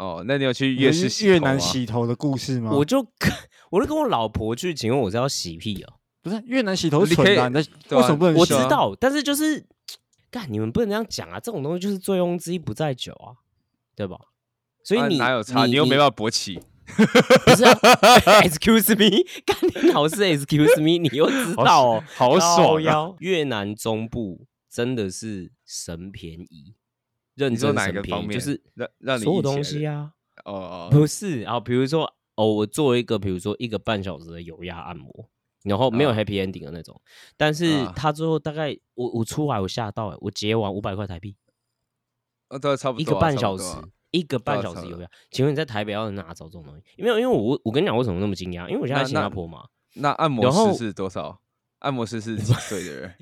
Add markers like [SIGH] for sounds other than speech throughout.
哦，那你有去越是越南洗头的故事吗？我就跟 [LAUGHS] 我就跟我老婆去，请问我是要洗屁哦？不是越南洗头你可以蠢的啊，你在对啊为什么不能我？知道，但是就是干，你们不能这样讲啊！这种东西就是醉翁之意不在酒啊，对吧？所以啊你、哪有差？你又没办法勃起，不是、啊？[LAUGHS] [LAUGHS] Excuse me，干你老师 Excuse me，你又知道哦，好爽啊！越南中部真的是神便宜，认你说哪真神便宜个方面？就是让让你所有东西啊，哦哦，不是啊，比如说哦，我做一个，比如说一个半小时的油压按摩，然后没有啊 happy ending 的那种，但是啊他最后大概我我出来我吓到哎、我结完五百块台币，哦对，差不多一个啊半小时一个半小时油压，请问你在台北要哪找这种东西？因为，因为我我跟你讲为什么那么惊讶，因为我现在在新加坡嘛，那按摩师是多少？按摩师是几岁的人？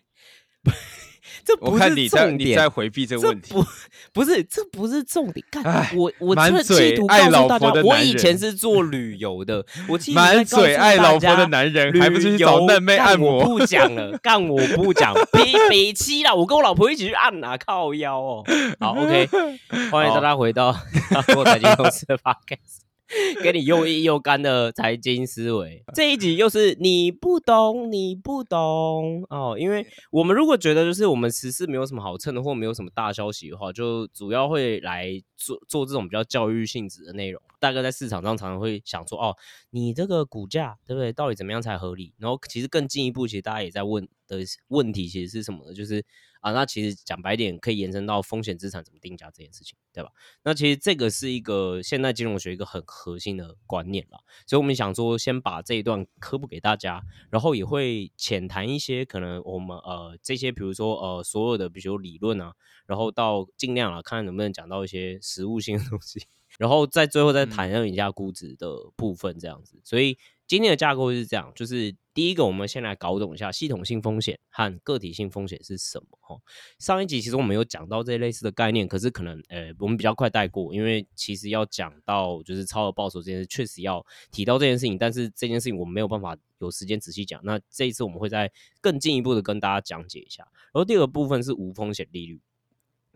[LAUGHS] 这不我看是重你在你在点。回避这个问题。不不是，这不是重点。干我，我满这嘴企图爱老告诉大家婆的，男我以前是做旅游的，我满嘴爱老婆的男人，还不是去找游嫩妹按摩？我不讲了，干我不讲，[LAUGHS] 北北七了，我跟我老婆一起去按啊，靠腰哦。好，OK，[LAUGHS] 欢迎大家回到做财经公司的 [LAUGHS] Podcast。[LAUGHS] 给你又硬又干的财经思维，[LAUGHS] 这一集又是你不懂，你不懂哦。因为我们如果觉得就是我们时事没有什么好蹭的，或没有什么大消息的话，就主要会来做做这种比较教育性质的内容。大概在市场上常常会想说，哦，你这个股价对不对？到底怎么样才合理？然后其实更进一步，其实大家也在问的问题其实是什么呢？就是啊，那其实讲白点，可以延伸到风险资产怎么定价这件事情，对吧？那其实这个是一个现代金融学一个很核心的观念了，所以我们想说先把这一段科普给大家，然后也会浅谈一些可能我们呃这些比如说呃所有的比如说理论啊，然后到尽量啊看能不能讲到一些实物性的东西，[LAUGHS] 然后在最后再谈论一下估值的部分这样子，所以今天的架构是这样，就是第一个我们先来搞懂一下系统性风险和个体性风险是什么哈。上一集其实我们有讲到这类似的概念，可是可能呃我们比较快带过，因为其实要讲到就是超额报酬这件事，确实要提到这件事情，但是这件事情我们没有办法有时间仔细讲。那这一次我们会再更进一步的跟大家讲解一下。然后第二个部分是无风险利率。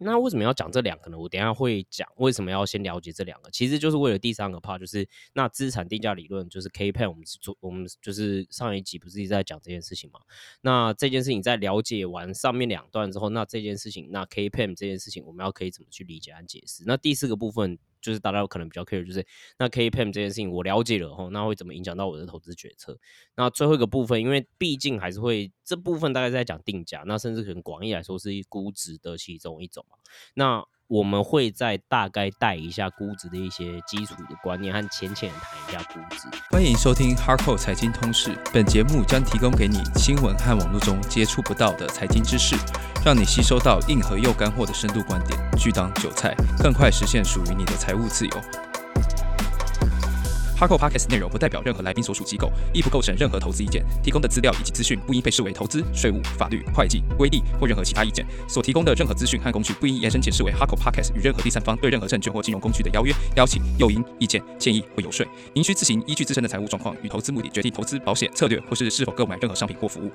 那为什么要讲这两个呢？我等下会讲为什么要先了解这两个，其实就是为了第三个 part，就是那资产定价理论，就是 K pen，我们是做我们就是上一集不是一直在讲这件事情嘛？那这件事情在了解完上面两段之后，那这件事情，那 K pen 这件事情，我们要可以怎么去理解和解释？那第四个部分就是大家有可能比较 care，就是那 KPM 这件事情我了解了后，那会怎么影响到我的投资决策？那最后一个部分，因为毕竟还是会这部分大概在讲定价，那甚至可能广义来说是估值的其中一种嘛。那我们会再大概带一下估值的一些基础的观念和浅浅谈一下估值。欢迎收听 Hardcore 财经通识，本节目将提供给你新闻和网络中接触不到的财经知识，让你吸收到硬核又干货的深度观点，去当韭菜，更快实现属于你的财务自由。Harco Podcast 内容不代表任何来宾所属机构，亦不构成任何投资意见。提供的资料以及资讯不应被视为投资、税务、法律、会计、规例或任何其他意见。所提供的任何资讯和工具不应延伸解释为 Harco Podcast 与任何第三方对任何证券或金融工具的邀约、邀请、诱因、意见、建议或游说。您需自行依据自身的财务状况与投资目的决定投资、保险策略或是是否购买任何商品或服务。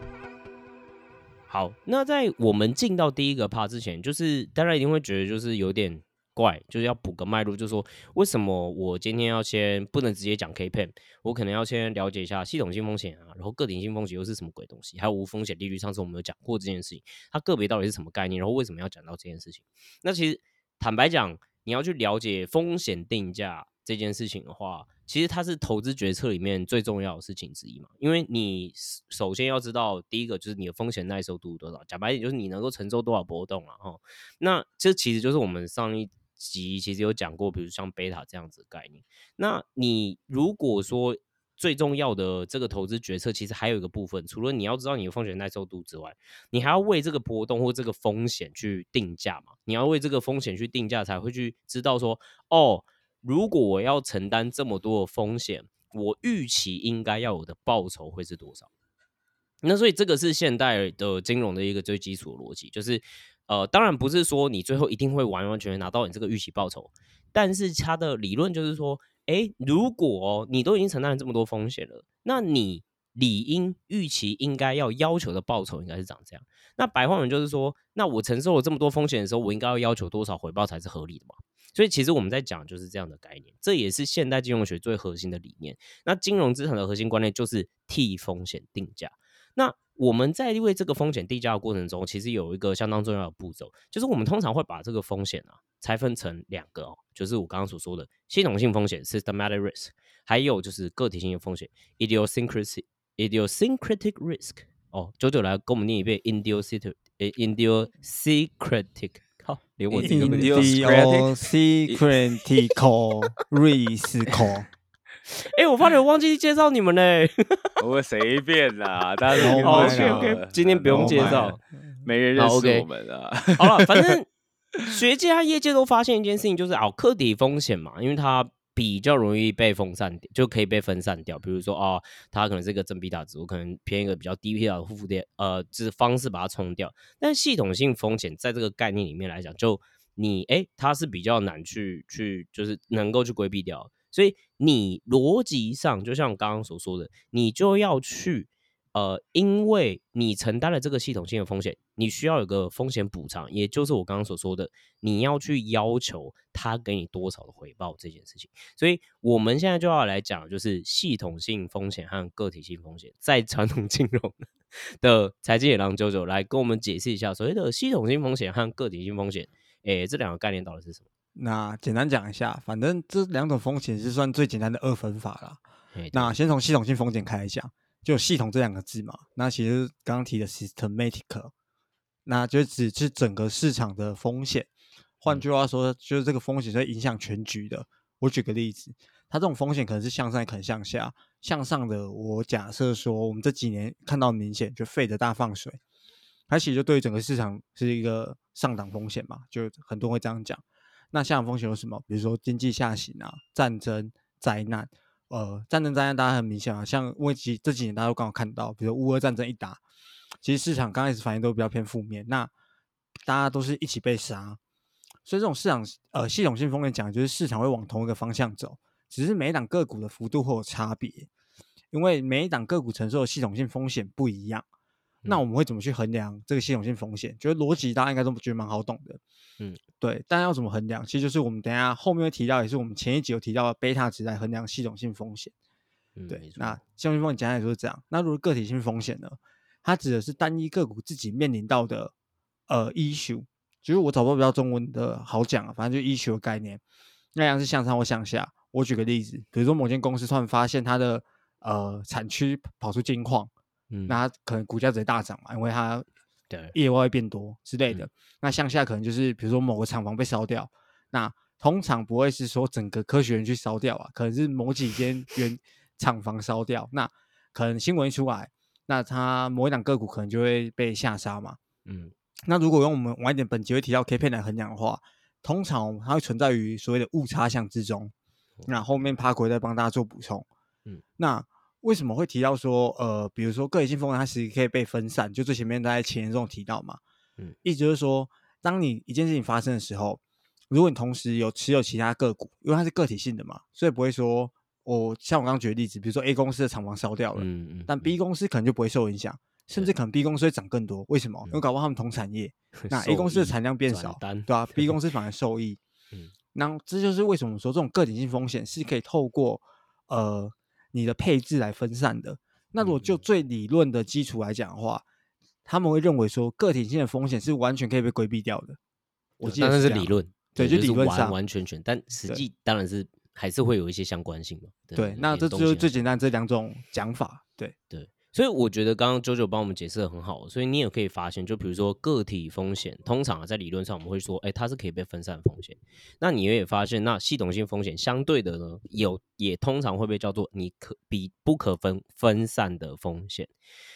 好，那在我们进到第一个 part 之前，就是大家一定会觉得就是有点怪，就是要补个脉络，就是说为什么我今天要先不能直接讲 K pen，我可能要先了解一下系统性风险啊，然后个体性风险又是什么鬼东西，还有无风险利率，上次我们有讲过这件事情，它个别到底是什么概念，然后为什么要讲到这件事情？那其实坦白讲，你要去了解风险定价这件事情的话，其实它是投资决策里面最重要的事情之一嘛。因为你首先要知道，第一个就是你的风险耐受度多少，讲白点就是你能够承受多少波动了哈。那这其实就是我们上一集其实有讲过，比如像贝塔这样子的概念。那你如果说最重要的这个投资决策，其实还有一个部分，除了你要知道你的风险耐受度之外，你还要为这个波动或这个风险去定价嘛？你要为这个风险去定价，才会去知道说，哦，如果我要承担这么多的风险，我预期应该要有的报酬会是多少？那所以这个是现代的金融的一个最基础的逻辑，就是呃，当然不是说你最后一定会完完全全拿到你这个预期报酬，但是它的理论就是说，诶，如果、你都已经承担了这么多风险了，那你理应预期应该要要求的报酬应该是长这样。那白话文就是说，那我承受了这么多风险的时候，我应该要要求多少回报才是合理的嘛？所以其实我们在讲就是这样的概念，这也是现代金融学最核心的理念。那金融资产的核心观念就是替风险定价。那我们在为这个风险定价的过程中，其实有一个相当重要的步骤，就是我们通常会把这个风险啊拆分成两个哦，就是我刚刚所说的系统性风险 （systematic risk），还有就是个体性的风险 （idiosyncratic idiosyncratic risk）。哦，九九来跟我们念一遍 idiosyncratic idiosyncratic。好，连我自己都没念 Idiosyncratical risk。哎、我差点忘记介绍你们嘞。[LAUGHS] 我随便啦，大家 Oh 都好今天不用介 Oh 绍。没人认识我们啊。好了，反正 [LAUGHS] 学界和业界都发现一件事情，就是哦，客体风险嘛，因为它比较容易被分散掉，就可以被分散掉。比如说哦，它可能是一个正比塔值，我可能偏一个比较低比塔的负点，呃，就是方式把它冲掉。但系统性风险在这个概念里面来讲，就你哎，它是比较难去去，就是能够去规避掉。所以你逻辑上，就像我刚刚所说的，你就要去呃，因为你承担了这个系统性的风险，你需要有个风险补偿，也就是我刚刚所说的，你要去要求他给你多少的回报这件事情。所以我们现在就要来讲，就是系统性风险和个体性风险，在传统金融的财经野狼九九来跟我们解释一下所谓的系统性风险和个体性风险，诶，这两个概念到底是什么？那简单讲一下，反正这两种风险是算最简单的二分法啦。诶那先从系统性风险开始讲，就系统这两个字嘛。那其实刚刚提的 systematic，那就只是整个市场的风险。换嗯句话说，就是这个风险是会影响全局的。我举个例子，它这种风险可能是向上，也可能向下。向上的，我假设说，我们这几年看到明显就费的大放水，它其实就对于整个市场是一个上档风险嘛，就很多人会这样讲。那下风险有什么？比如说经济下行啊、战争、灾难。呃，战争灾难大家很明显啊，像因为其这几年大家都刚好看到，比如乌俄战争一打，其实市场刚开始反应都比较偏负面，那大家都是一起被杀，所以这种市场呃系统性风险讲就是市场会往同一个方向走，只是每一档个股的幅度会有差别，因为每一档个股承受的系统性风险不一样。那嗯我们会怎么去衡量这个系统性风险？觉得逻辑大家应该都觉得蛮好懂的。嗯，对。但要怎么衡量？其实就是我们等一下后面会提到，也是我们前一集有提到的贝塔值来衡量系统性风险。对那系统性风险简单来说是这样。那如果个体性风险呢？它指的是单一个股自己面临到的呃 issue，就是我找不到比较中文的好讲啊，反正就 issue 的概念。那样是向上或向下。我举个例子，比如说某间公司突然发现它的呃产区跑出金矿，嗯，那它可能股价直接大涨嘛，因为它对业外会变多之类嗯的。那向下可能就是比如说某个厂房被烧掉，那通常不会是说整个科学园去烧掉啊，可能是某几间 [LAUGHS] 原厂房烧掉。那可能新闻一出来，那它某一档个股可能就会被下杀嘛。嗯那如果用我们晚一点本集会提到 K 片来衡量的话，通常它会存在于所谓的误差项之中。那后面趴鬼再帮大家做补充。嗯，那为什么会提到说，呃，比如说个体性风险它其实可以被分散？就最前面在前言中有提到嘛。嗯，意思就是说，当你一件事情发生的时候，如果你同时有持有其他个股，因为它是个体性的嘛，所以不会说，我像我刚刚举的例子，比如说 A 公司的厂房烧掉了，嗯嗯，但 B 公司可能就不会受影响，甚至可能 B 公司会涨更多。为什么？因为嗯搞不好他们同产业，[LAUGHS] 那 A 公司的益产量变少，对啊 b [LAUGHS] 公司反而受益。嗯那这就是为什么说这种个体性风险是可以透过呃你的配置来分散的。那如果就嗯最理论的基础来讲的话，他们会认为说个体性的风险是完全可以被规避掉的。我记得那是理，论，对就理论上完完全全，但实际当然是还是会有一些相关性嘛。对，那这就是最简单这两种讲法。对，对，所以我觉得刚刚九九帮我们解释的很好，所以你也可以发现，就比如说个体风险，通常啊在理论上我们会说，哎，它是可以被分散风险。那你也发现，那系统性风险相对的呢，有也通常会被叫做你可比不可分分散的风险。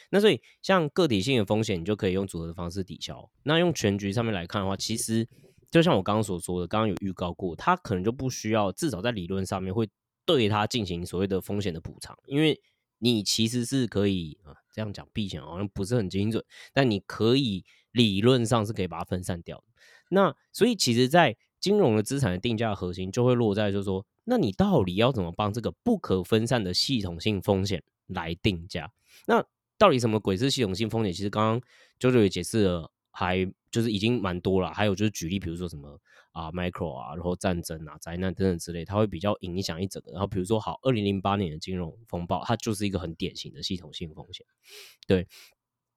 那所以像个体性的风险，你就可以用组合的方式抵消。那用全局上面来看的话，其实就像我刚刚所说的，刚刚有预告过，它可能就不需要，至少在理论上面会对它进行所谓的风险的补偿，因为你其实是可以啊，这样讲避险好像不是很精准，但你可以理论上是可以把它分散掉的。那所以其实，在金融的资产的定价核心就会落在就是说，那你到底要怎么帮这个不可分散的系统性风险来定价？那到底什么鬼是系统性风险？其实刚刚 JoJo 也解释了，还就是已经蛮多了。还有就是举例，比如说什么啊 micro 啊，然后战争啊、灾难等等之类，它会比较影响一整个。然后比如说，好，二零零八年的金融风暴，它就是一个很典型的系统性风险。对，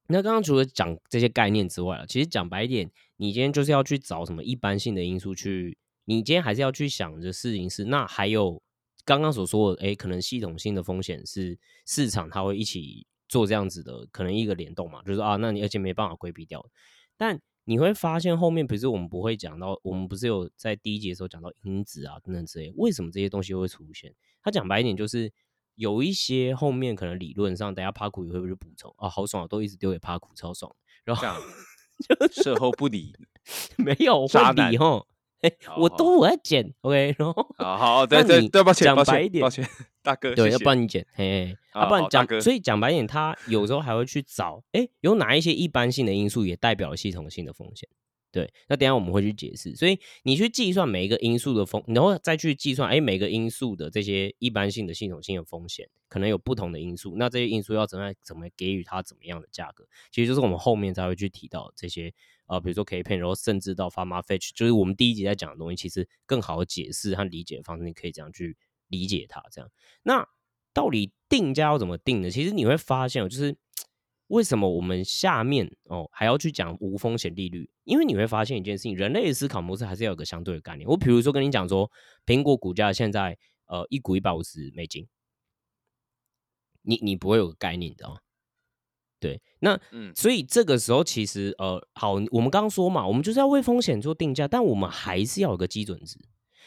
那刚刚除了讲这些概念之外啊，其实讲白一点，你今天就是要去找什么一般性的因素去，你今天还是要去想的事情是，那还有刚刚所说的，哎，可能系统性的风险是市场它会一起做这样子的，可能一个联动嘛，就是啊，那你而且没办法规避掉，但你会发现后面，比如说我们不会讲到，我们不是有在第一节的时候讲到因子啊等等之类，为什么这些东西会出现？他讲白一点就是。有一些后面可能理论上，等下帕库也会不会补充啊？好爽，都一直丢给帕库，超爽。然后就事后不理，没有会理哈。哎，我都我在剪，OK。然后好好，[LAUGHS] 对对对，抱歉，讲白一点，抱歉，大哥，对，要帮你剪，嘿，要不然讲，所以讲白一点，他有时候还会去找，哎，有哪一些一般性的因素也代表了系统性的风险。对，那等下我们会去解释。所以你去计算每一个因素的风，然后再去计算，哎，每个因素的这些一般性的系统性的风险，可能有不同的因素。那这些因素要怎么怎么给予它怎么样的价格？其实就是我们后面才会去提到这些，呃，比如说 K P，然后甚至到 farm Fetch，就是我们第一集在讲的东西，其实更好解释和理解的方式，你可以这样去理解它。这样，那到底定价要怎么定呢？其实你会发现，就是。为什么我们下面哦还要去讲无风险利率？因为你会发现一件事情，人类的思考模式还是要有个相对的概念。我比如说跟你讲说，苹果股价现在呃一股一百五十美金，你你不会有个概念，你知道吗？对，那嗯，所以这个时候其实呃好，我们刚刚说嘛，我们就是要为风险做定价，但我们还是要有个基准值。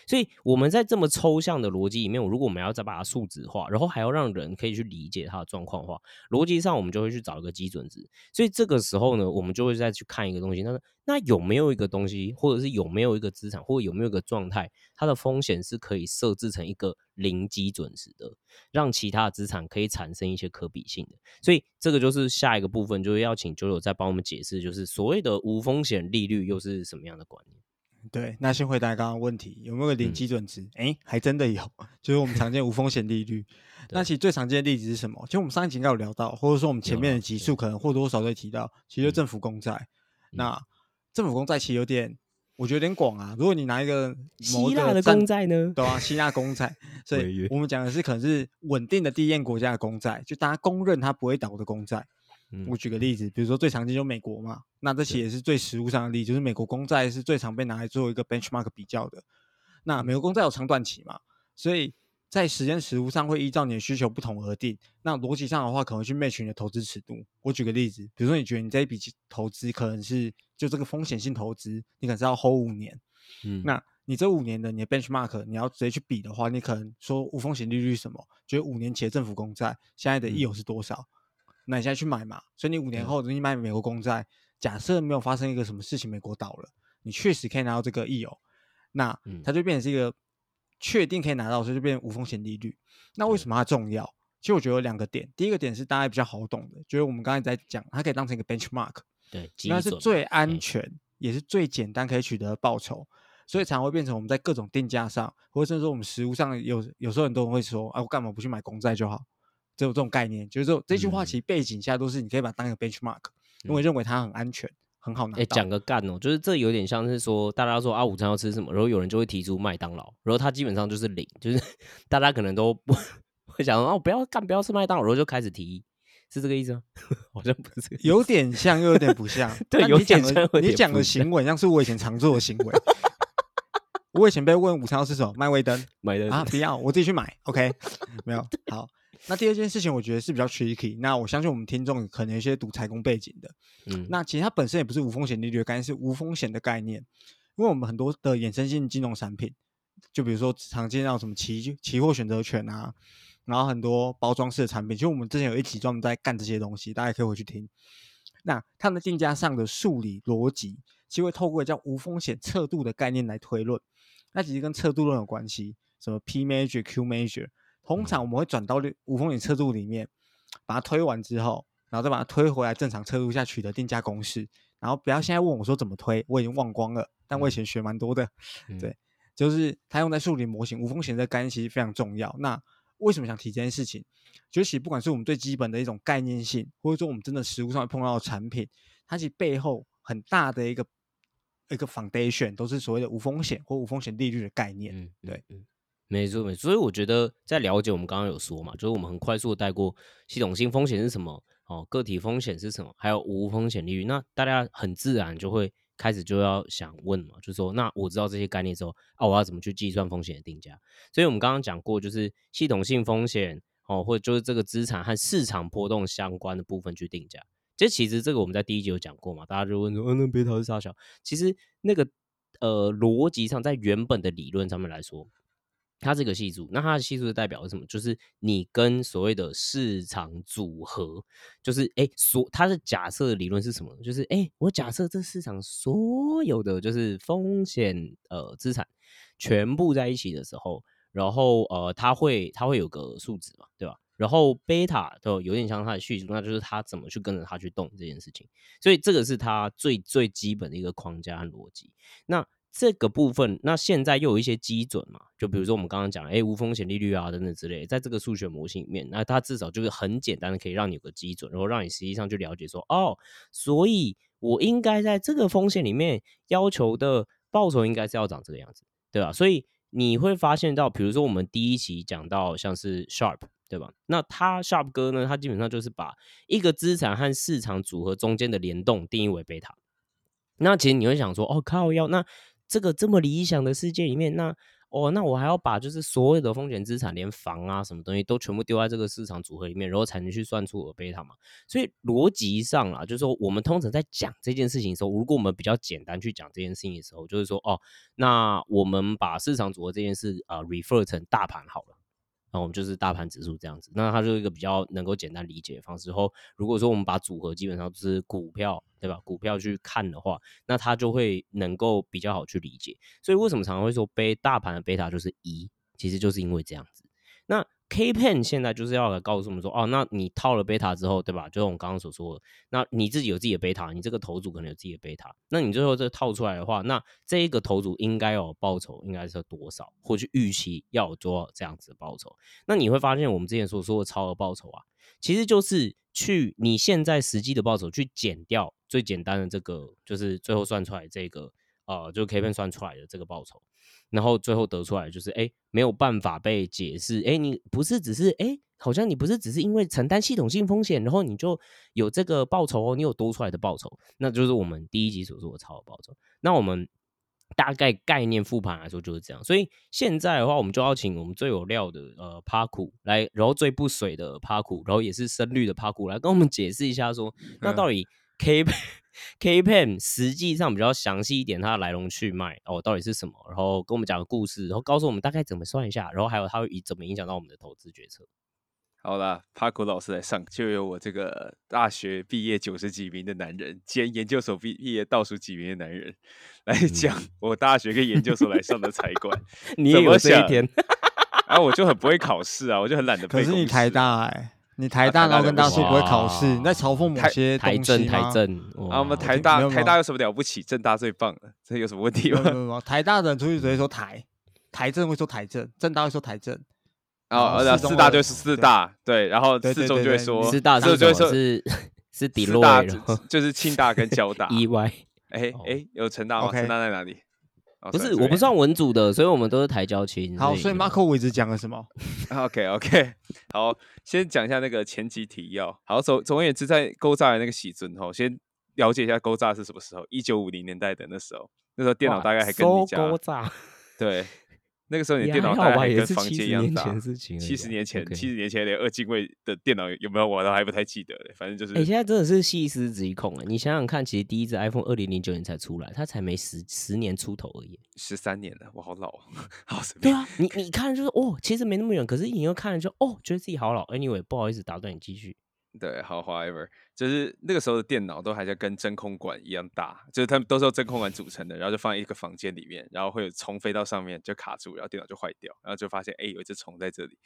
所以我们在这么抽象的逻辑里面，如果我们要再把它数值化，然后还要让人可以去理解它的状况话，逻辑上我们就会去找一个基准值。所以这个时候呢，我们就会再去看一个东西，那那有没有一个东西，或者是有没有一个资产，或者有没有一个状态，它的风险是可以设置成一个零基准值的，让其他的资产可以产生一些可比性的。所以这个就是下一个部分，就是要请九九再帮我们解释，就是所谓的无风险利率又是什么样的观念。对，那先回答刚刚问题，有没有零基准值？哎，还真的有，[LAUGHS] 就是我们常见无风险利率。那其实最常见的例子是什么？其实我们上一集应该有聊到，或者说我们前面的集数可能或多或少都提到，其实政府公债。那政府公债其实有点，我觉得有点广啊。如果你拿一个希腊的公债呢？对啊，希腊公债。所以我们讲的是可能是稳定的地验国家的公债，就大家公认它不会倒的公债。我举个例子，比如说最常见就美国嘛，那这些也是最实物上的例子，就是美国公债是最常被拿来做一个 benchmark 比较的。那美国公债有长短期嘛，所以在时间实物上会依照你的需求不同而定。那逻辑上的话，可能去 match 你的投资尺度。我举个例子，比如说你觉得你这一笔投资可能是就这个风险性投资，你可能是要 hold 五年，嗯，那你这五年的你的 benchmark 你要直接去比的话，你可能说无风险利率是什么？就是五年前的政府公债现在的益有是多少？那你现在去买嘛？所以你五年后你买美国公债，假设没有发生一个什么事情，美国倒了，你确实可以拿到这个 E 哦。那它就变成是一个确定可以拿到，所以就变无风险利率。那为什么它重要？其实我觉得有两个点。第一个点是大家比较好懂的，就是我们刚才在讲，它可以当成一个 benchmark，对，那是最安全也是最简单可以取得报酬，所以才会变成我们在各种定价上，或者甚至说我们实物上有有时候很多人会说，啊，我干嘛不去买公债就好？只有这种概念，就是说这句话其实背景下都是你可以把它当一个 benchmark，因为认为它很安全，很好拿。哎，讲个干哦，就是这有点像是说大家说啊，午餐要吃什么，然后有人就会提出麦当劳，然后他基本上就是零，就是 [LAUGHS] 大家可能都不会想哦，不要干，不要吃麦当劳，然后就开始提议，是这个意思吗？[LAUGHS] 好像不是，有点像又有点不像。[LAUGHS] 对，有点像。你讲的行为像是我以前常做的行为。我以前被问午餐要吃什么，麦味登，麦登啊，不要，我自己去买。OK，没有，好。那第二件事情，我觉得是比较 tricky。那我相信我们听众可能有些读财工背景的，嗯，那其实它本身也不是无风险利率的概念，是无风险的概念。因为我们很多的衍生性金融产品，就比如说常见到什么期期货选择权啊，然后很多包装式的产品，其实我们之前有一集专门在干这些东西，大家可以回去听。那它们定价上的数理逻辑，其实会透过叫无风险测度的概念来推论。那其实跟测度论有关系，什么 P measure、Q measure。通常我们会转到无风险测度里面，把它推完之后，然后再把它推回来正常测度下取得定价公式。然后不要现在问我说怎么推，我已经忘光了。但我以前学蛮多的，对，就是它用在数理模型无风险的概念其实非常重要。那为什么想提这件事情？就是不管是我们最基本的一种概念性，或者说我们真的实物上会碰到的产品，它其实背后很大的一个一个 foundation，都是所谓的无风险或无风险利率的概念。嗯，对嗯，没错没错。所以我觉得在了解我们刚刚有说嘛，就是我们很快速的带过系统性风险是什么，哦，个体风险是什么，还有无风险利率，那大家很自然就会开始就要想问嘛，就是说，那我知道这些概念之后，啊，我要怎么去计算风险的定价？所以我们刚刚讲过，就是系统性风险哦，或者就是这个资产和市场波动相关的部分去定价。这其实这个我们在第一集有讲过嘛，大家就问说，嗯，那贝塔是啥小？其实那个呃逻辑上，在原本的理论上面来说，它这个系数，那它的系数代表是什么？就是你跟所谓的市场组合，就是哎，所它的假设的理论是什么？就是哎，我假设这市场所有的就是风险呃资产全部在一起的时候，然后呃，它会它会有个数值嘛，对吧？然后贝塔就有点像它的系数，那就是它怎么去跟着它去动这件事情。所以这个是它最最基本的一个框架和逻辑。那这个部分，那现在又有一些基准嘛？就比如说我们刚刚讲，哎，无风险利率啊等等之类，在这个数学模型里面，那它至少就是很简单的可以让你有个基准，然后让你实际上去了解说，哦，所以我应该在这个风险里面要求的报酬应该是要长这个样子，对吧？所以你会发现到，比如说我们第一期讲到像是 Sharp。对吧？那他 Sharp 哥呢？他基本上就是把一个资产和市场组合中间的联动定义为贝塔。那其实你会想说，哦靠，要那这个这么理想的世界里面，那哦，那我还要把就是所有的风险资产，连房啊什么东西都全部丢在这个市场组合里面，然后才能去算出尔贝塔嘛？所以逻辑上啊，就是说我们通常在讲这件事情的时候，如果我们比较简单去讲这件事情的时候，就是说哦，那我们把市场组合这件事啊 refer 成大盘好了。那我们就是大盘指数这样子，那它就是一个比较能够简单理解的方式。后如果说我们把组合基本上是股票，对吧？股票去看的话，那它就会能够比较好去理解。所以为什么常常会说贝大盘的贝塔就是一，其实就是因为这样子。K pen 现在就是要来告诉我们说，哦，那你套了贝塔之后，对吧？就是我们刚刚所说的，那你自己有自己的贝塔，你这个头组可能有自己的贝塔，那你最后这套出来的话，那这一个头组应该有报酬，应该是多少，或去预期要有多少这样子的报酬？那你会发现，我们之前所说的超额报酬啊，其实就是去你现在实际的报酬去减掉最简单的这个，就是最后算出来这个，呃，就 K pen 算出来的这个报酬。然后最后得出来就是，哎，没有办法被解释。哎，你不是只是，哎，好像你不是只是因为承担系统性风险，然后你就有这个报酬哦，你有多出来的报酬，那就是我们第一集所说的超额报酬。那我们大概概念复盘来说就是这样。所以现在的话，我们就要请我们最有料的呃帕库来，然后最不水的帕库，然后也是深绿的帕库来跟我们解释一下，说那到底 K。[LAUGHS] K pen 实际上比较详细一点，它的来龙去脉哦，到底是什么？然后跟我们讲个故事，然后告诉我们大概怎么算一下，然后还有它会以怎么影响到我们的投资决策。好啦，帕古老师来上，就由我这个大学毕业九十几名的男人兼研究所毕毕业倒数几名的男人来讲 [LAUGHS] 我大学跟研究所来上的财管。[LAUGHS] 你也有这一天？啊，我就很不会考试啊，我就很懒得。可是你台大哎。你台大然后跟大叔不会考试，你在嘲讽某些台政台政啊？我们台大台大有什么了不起？政大最棒了，这有什么问题吗？台大的人出去直接说台台政会说台政，政大会说台政，然后四大就是四大，对，然后四中就会说四大，四中就会说是是底落，就是清大跟交大。[LAUGHS] 意外，哎哎，有成大吗？成大在哪里？不是，我不算文组的，所以我们都是台交青。好，所以 Marco 我一直讲了什么？[LAUGHS] OK OK，[LAUGHS] 好，先讲一下那个前期提要。好，总总而言之，在勾诈的那个喜尊吼，先了解一下勾诈是什么时候？一九五零年代的那时候，那时候电脑大概还跟你讲。勾诈。对。那个时候你电脑大概还跟房间一样大，七十年前，七十年前连二进位的电脑有没有我都还不太记得嘞。反正就是，哎，现在真的是细思极恐哎！你想想看，其实第一只 iPhone 二零零九年才出来，它才没十十年出头而已，十三年了，我好老，[LAUGHS] 好对啊，你你看就是哦，其实没那么远，可是你又看了就哦，觉得自己好老。Anyway，不好意思打断你继续。对，好，however，就是那个时候的电脑都还在跟真空管一样大，就是他们都是由真空管组成的，然后就放在一个房间里面，然后会有虫飞到上面就卡住，然后电脑就坏掉，然后就发现哎有一只虫在这里，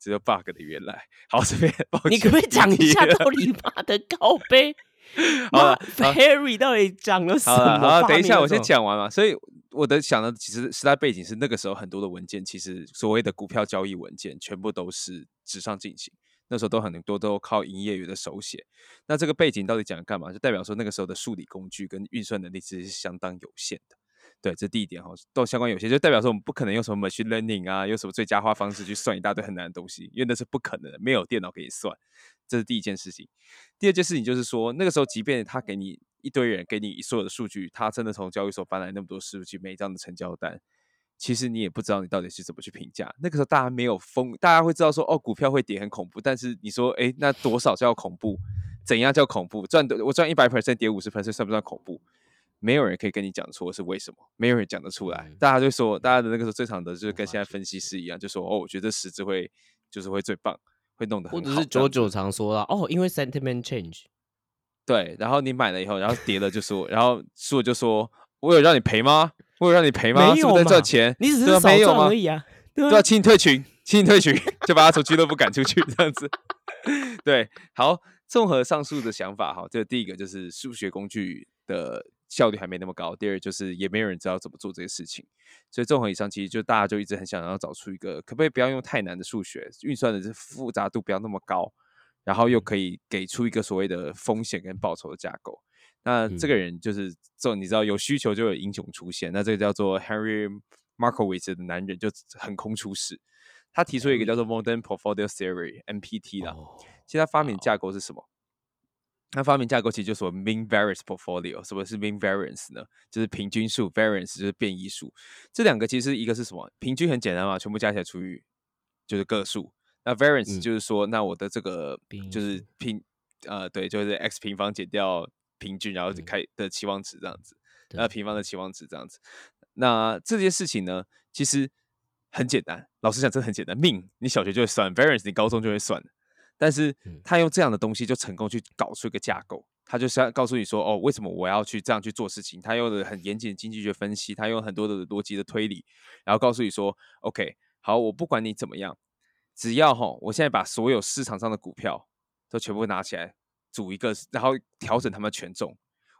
这就 bug 的原来。好，这边你可不可以讲一下到底妈的高杯？[LAUGHS] 好，Harry 到底讲了什么？好，等一下我先讲完嘛。所以我的想的其实时代背景是那个时候很多的文件，其实所谓的股票交易文件全部都是纸上进行。那时候都很多都靠营业员的手写。那这个背景到底讲干嘛？就代表说那个时候的数理工具跟运算能力其实是相当有限的。对，这第一点哈，都相关有限，就代表说我们不可能用什么 machine learning 啊，用什么最佳化方式去算一大堆很难的东西，因为那是不可能的，没有电脑可以算。这是第一件事情。第二件事情就是说，那个时候即便他给你一堆人，给你所有的数据，他真的从交易所搬来那么多数据，每一张的成交单，其实你也不知道你到底是怎么去评价。那个时候大家没有疯，大家会知道说，哦，股票会跌很恐怖，但是你说，哎，那多少叫恐怖？怎样叫恐怖？赚的我赚一百 percent 跌五十 percent 算不算恐怖？没有人可以跟你讲出是为什么，没有人讲得出来。大家就说，大家的那个时候最常的就是跟现在分析师一样，就说哦，我觉得十只会就是会最棒，会弄得很好。或者是九九常说的哦，因为 sentiment change。对，然后你买了以后，然后跌了就说，然后输了就说，我有让你赔吗？我有让你赔吗？没有在赚钱，你只是少赚而已啊。对啊，请你退群，[LAUGHS] 请你退群，[LAUGHS] 就把他从俱乐部赶出去这样子。[LAUGHS] 对，好，综合上述的想法哈，这第一个就是数学工具的。效率还没那么高。第二就是也没有人知道怎么做这些事情，所以综合以上，其实就大家就一直很想要找出一个可不可以不要用太难的数学运算的这复杂度不要那么高，然后又可以给出一个所谓的风险跟报酬的架构。那这个人就是这种你知道有需求就有英雄出现，那这个叫做 Henry Markowitz 的男人就横空出世，他提出一个叫做 Modern Portfolio Theory MPT 啦。其实他发明架构是什么？他发明架构其实就是 mean variance portfolio。什么是 mean variance 呢？就是平均数，variance 就是变异数。这两个其实一个是什么？平均很简单嘛，全部加起来除以就是个数。那 variance 就是说，那我的这个就是平呃对，就是 x 平方减掉平均，然后开的期望值这样子。那平方的期望值这样子。那这件事情呢，其实很简单。老实讲，真的很简单。命你小学就会算，variance 你高中就会算。但是他用这样的东西就成功去搞出一个架构，他就是要告诉你说，哦，为什么我要去这样去做事情？他用的很严谨的经济学分析，他用很多的逻辑的推理，然后告诉你说，OK，好，我不管你怎么样，只要哈，我现在把所有市场上的股票都全部拿起来组一个，然后调整他们权重。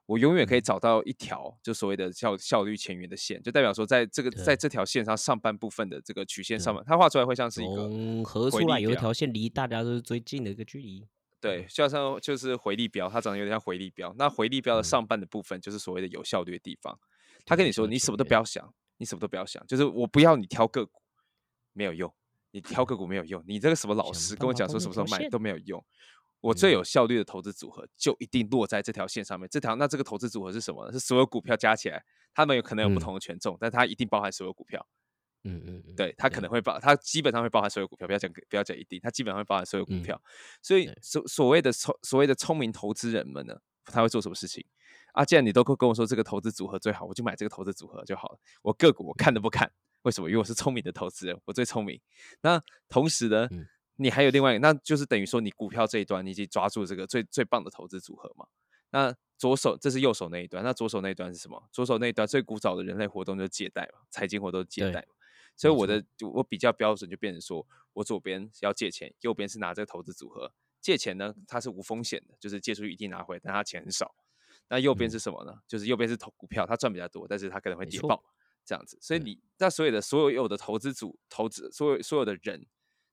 我永远可以找到一条就所谓的效效率前沿的线，就代表说，在这个在这条线上上半部分的这个曲线上面，它画出来会像是一个合出来有一条线离大家都是最近的一个距离。对，就像就是回力标，它长得有点像回力标。那回力标的上半的部分就是所谓的有效率的地方。他跟你说，你什么都不要想，你什么都不要想，就是我不要你挑个股，没有用，你挑个股没有用，你这个什么老师跟我讲说什么时候卖都没有用。我最有效率的投资组合就一定落在这条线上面。这条那这个投资组合是什么呢？是所有股票加起来，他们有可能有不同的权重，但它一定包含所有股票。嗯嗯嗯，对，它可能会包，它基本上会包含所有股票。不要讲不要讲一定，它基本上会包含所有股票。所以所所谓的聪所谓的聪明投资人们呢，他会做什么事情啊？既然你都跟跟我说这个投资组合最好，我就买这个投资组合就好了。我个股我看都不看，为什么？因为我是聪明的投资人，我最聪明。那同时呢？你还有另外一个，那就是等于说你股票这一端，你已经抓住这个最最棒的投资组合嘛？那左手这是右手那一端，那左手那一端是什么？左手那一端最古早的人类活动就是借贷嘛，财经活动借贷嘛。所以我的我比较标准就变成说，我左边要借钱，右边是拿这个投资组合。借钱呢，它是无风险的，就是借出去一定拿回，但它钱很少。那右边是什么呢？就是右边是投股票，它赚比较多，但是它可能会跌爆这样子。所以你那所有的所有有的投资组投资，所有所有的人。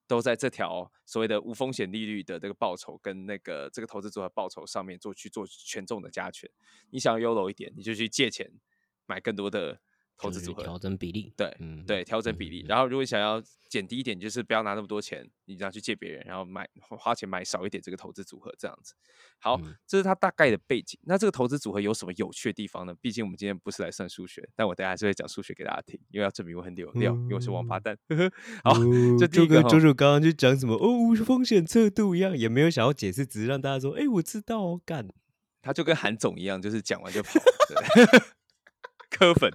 都在这条所谓的无风险利率的这个报酬跟那个这个投资组合报酬上面做去做权重的加权。你想要优柔一点，你就去借钱买更多的。投资组合调整比例，对，嗯，对，调整比例。然后如果想要减低一点，就是不要拿那么多钱，你这样去借别人，然后买花钱买少一点这个投资组合，这样子。好，这是它大概的背景。那这个投资组合有什么有趣的地方呢？毕竟我们今天不是来算数学，但我等下还是会讲数学给大家听，因为要证明我很有料，因为我是王八蛋。[LAUGHS] 好，就跟周周刚刚就讲什么哦，风险测度一样，也没有想要解释，只是让大家说，哎，我知道哦，干。他就跟韩总一样，就是讲完就跑。磕粉，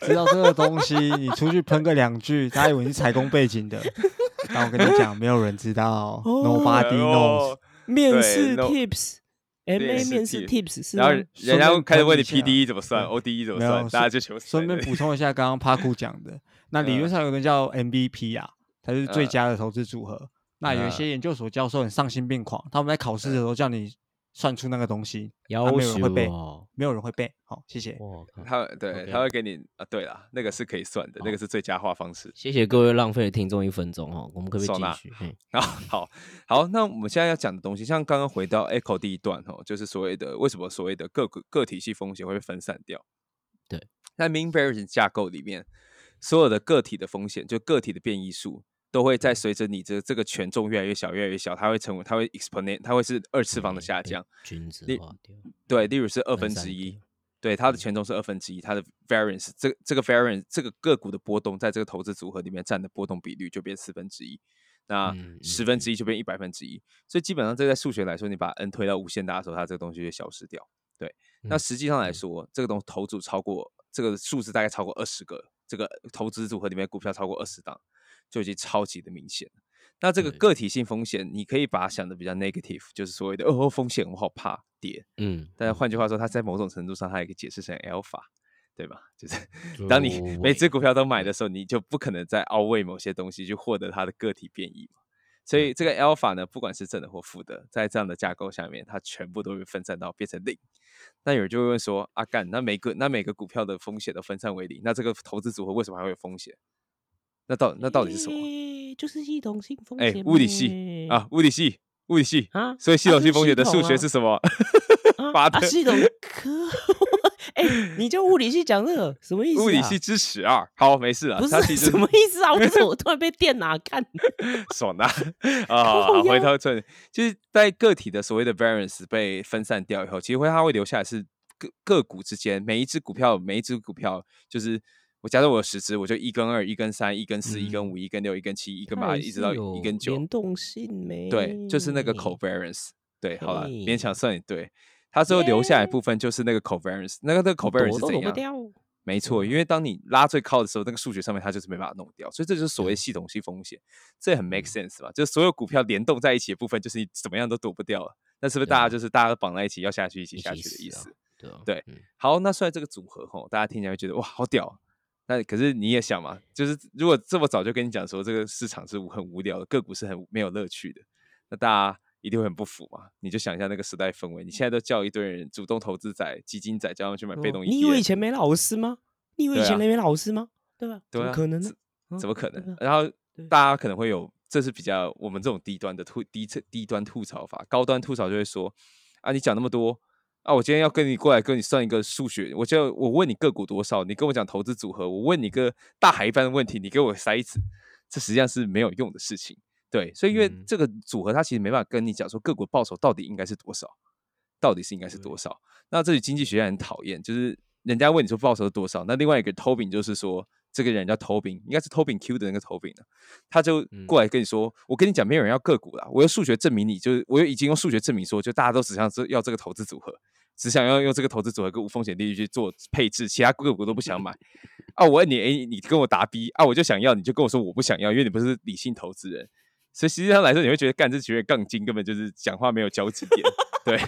知道这个东西，你出去喷个两句，他以为你是财工背景的。[LAUGHS] 但我跟你讲，没有人知道，Nobody knows。面试 Tips，M A 面试 Tips，然后人家开始问你 P D E 怎么算，O D E 怎么算，大家就求顺便补充一下，刚刚 Park 讲的，[LAUGHS] 那理论上有个叫 M V P 啊，才是最佳的投资组合。那有一些研究所教授很丧心病狂，他们在考试的时候叫你。算出那个东西，要啊没有人会背没有人会背。好，谢谢。他对他会给你啊，对啦，那个是可以算的，那个是最佳化方式。谢谢各位浪费了听众一分钟哦，我们可不可以继续？嘿然 [LAUGHS] 后好好，那我们现在要讲的东西，像刚刚回到 Echo 第一段哦，就是所谓的为什么所谓的个个个体系风险会被分散掉？对，在 Mean Variance 架构里面，所有的个体的风险，就个体的变异数，都会在随着你这这个权重越来越小，越来越小，它会成为它会 exponent，它会是二次方的下降。均值化掉，对，例如是二分之一，对，它的权重是二分之一，它的 variance 这这个 variance 这个个股的波动，在这个投资组合里面占的波动比率就变四分之一，那嗯十嗯分之一就变一百分之一，所以基本上这在数学来说，你把 n 推到无限大的时候，它这个东西就消失掉。对，那嗯实际上来嗯说，这个东投组超过这个数字大概超过二十个，这个投资组合里面股票超过二十档，就已经超级的明显了。那这个对个体性风险，你可以把它想的比较 negative，就是所谓的哦风险我好怕跌，嗯，但是换句话说，它在某种程度上，它也可以解释成 alpha，对吧？就是 [LAUGHS] 当你每只股票都买的时候，你就不可能再凹位某些东西去获得它的个体变异嘛。所以这个 alpha 呢，不管是正的或负的，在这样的架构下面，它全部都会分散到变成零。那有人就会问说：啊干，那每个那每个股票的风险都分散为零，那这个投资组合为什么还会有风险？那到那到底是什么？诶就是系统性风哎、险物理系啊，物理系，物理系。啊，所以系统性风险的数学是什么？[LAUGHS] 啊巴特啊系统 [LAUGHS] 科，哎，你就物理系讲这个什么意思啊？物理系支持啊。好，没事啊。不是什么意思啊？为什 [LAUGHS] 么我突然被电哪干？爽啊！啊，回腰头正，就是在个体的所谓的 variance 被分散掉以后，其实会它会留下来是个个股之间每一只股票，每一只股票就是我假设我有十只，我就一跟二、一跟三、一跟四、一跟嗯五、一跟六、一跟七、一跟八，一直到一跟九，联动性没？对，就是那个 covariance。对，好了，勉强算你对。它最后留下来部分就是那个 covariance，那个那个 covariance 是怎样？没错，因为当你拉最靠的时候，那个数学上面它就是没办法弄掉，所以这就是所谓系统性风险，这很 make 嗯 sense 吧。就是所有股票联动在一起的部分，就是你怎么样都躲不掉了。那是不是大家就是大家都绑在一起，要下去一起下去的意思？对好，那算这个组合吼，大家听起来会觉得哇好屌，那可是你也想嘛，就是如果这么早就跟你讲说这个市场是无很无聊的，个股是很没有乐趣的，那大家一定会很不服嘛。你就想一下那个时代氛围，你现在都叫一堆人主动投资仔、基金仔，叫他们去买被动哦你以为以前没老师吗？你以为以前没老师吗？对吧？怎对啊么可能呢怎？怎么可能？然后大家可能会有，这是比较我们这种低端的吐低层低端吐槽法，高端吐槽就会说啊，你讲那么多啊，我今天要跟你过来跟你算一个数学，我就我问你个股多少，你跟我讲投资组合，我问你个大海一般的问题，你给我筛子，这实际上是没有用的事情。对，所以因为嗯这个组合它其实没办法跟你讲说个股报酬到底应该是多少，到底是应该是多少。那这里经济学家很讨厌，就是人家问你说报酬是多少，那另外一个 Tobin 就是说这个人叫 Tobin，应该是 Tobin Q 的那个 Tobin 的，他就嗯过来跟你说，我跟你讲，没有人要个股啦，我用数学证明你，就是我已经用数学证明说，就大家都只想这要这个投资组合，只想要用这个投资组合跟无风险利率去做配置，其他个股都不想买。啊，我问你，诶，你跟我答 B 啊，我就想要，你就跟我说我不想要，因为你不是理性投资人。所以实际上来说，你会觉得干这群人杠精，根本就是讲话没有交集点。对，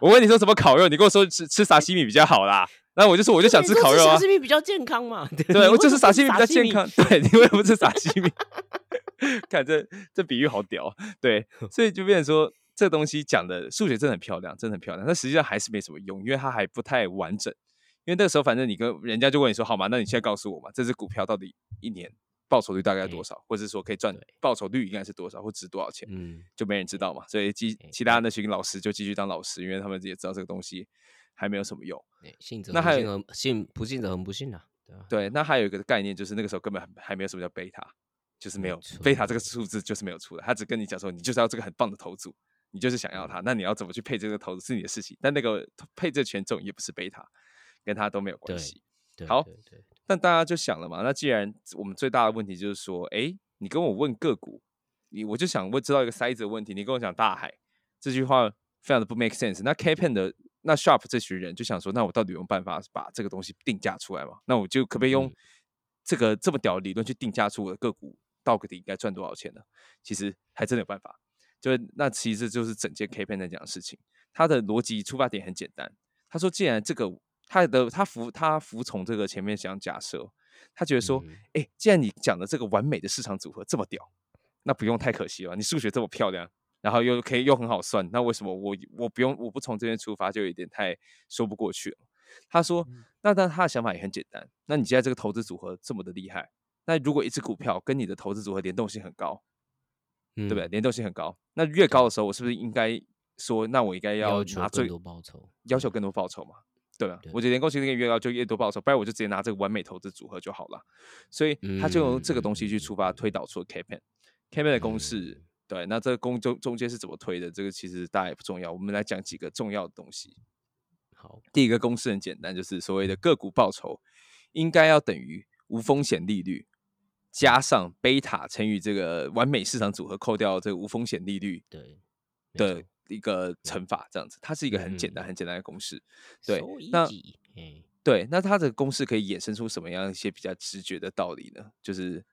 我问你说什么烤肉，你跟我说吃吃沙西米比较好啦，那我就说我就想吃烤肉啊沙。西米比较健康嘛？对，[LAUGHS] 我就是沙西西米比较健康。对，你为什么吃沙西米？[LAUGHS] 看这这比喻好屌。对，[LAUGHS] 所以就变成说，这东西讲的数学真的很漂亮，真的很漂亮，但实际上还是没什么用，因为它还不太完整。因为那个时候，反正你跟人家就问你说，好吗？那你现在告诉我嘛，这只股票到底一年报酬率大概多少，或者是说可以赚报酬率应该是多少，或值多少钱？嗯，就没人知道嘛，所以其哎其他那群老师就继续当老师，因为他们也知道这个东西还没有什么用。信者那还有恒信而信不信者很不信啊，对那还有一个概念就是那个时候根本还还没有什么叫贝塔，就是没有贝塔这个数字就是没有出来，他只跟你讲说你就是要这个很棒的投组，你就是想要它，那你要怎么去配这个投资是你的事情，但那个配这权重也不是贝塔，跟他都没有关系。对好但大家就想了嘛，那既然我们最大的问题就是说，哎，你跟我问个股，你我就想问知道一个筛子的问题，你跟我讲大海这句话非常的不 make sense。那 K Pen 的那 Sharp 这群人就想说，那我到底有没有办法把这个东西定价出来嘛？那我就可不可以用嗯这个这么屌的理论去定价出我的个股到底应该赚多少钱呢？其实还真的有办法。就是那其实就是整件 K Pen 在讲的事情，他的逻辑出发点很简单。他说，既然这个他的他服他服从这个前面讲假设，他觉得说，嗯哎、既然你讲的这个完美的市场组合这么屌，那不用太可惜了，你数学这么漂亮，然后又可以又很好算，那为什么我我不用我不从这边出发就有点太说不过去了？他说，那但他的想法也很简单，那你现在这个投资组合这么的厉害，那如果一只股票跟你的投资组合联动性很高，对对不对？？联动性很高，那越高的时候，我是不是应该说，那我应该要拿最更多报酬，要求更多报酬嘛？对我觉得联动性越高就越多报酬，不然我就直接拿这个完美投资组合就好了。所以他就用这个东西去出发，推导出 K K Pen 的公式。对，那这个公中中间是怎么推的？这个其实大家也不重要。我们来讲几个重要的东西。好，第一个公式很简单，就是所谓的个股报酬应该要等于无风险利率加上贝塔乘以这个完美市场组合扣掉这个无风险利率对的一个乘法，这样子，它是一个很简单、嗯很简单的公式。对那对，那它的公式可以衍生出什么样一些比较直觉的道理呢？就是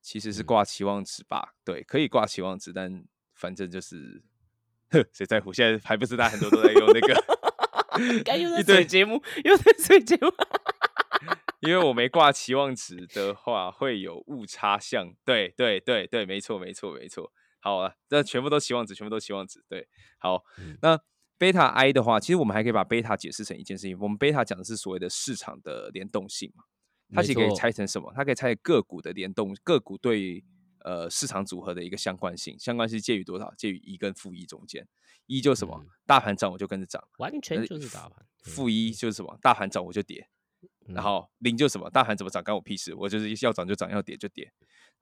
其实是嗯挂期望值吧，对，可以挂期望值，但反正就是，呵，[LAUGHS] 谁在乎？现在还不是大家很多都在用那个。[LAUGHS] 该又在一堆水节目，又在水节目，因为我没挂期望值的话，会有误差项。对对对对，没错没错没错。好了，这全部都期望值，全部都期望值。对，好，嗯那贝塔 I 的话，其实我们还可以把贝塔解释成一件事情。我们贝塔讲的是所谓的市场的联动性嘛，它其实可以拆成什么？它可以拆成个股的联动，个股对呃市场组合的一个相关性，相关性介于多少？介于一跟负一中间。一就什么？嗯大盘涨我就跟着涨，完全呃就是大盘。负一就是什么？大盘涨我就跌。嗯然后零就什么，大盘怎么涨干我屁事，我就是要涨就涨，要跌就跌。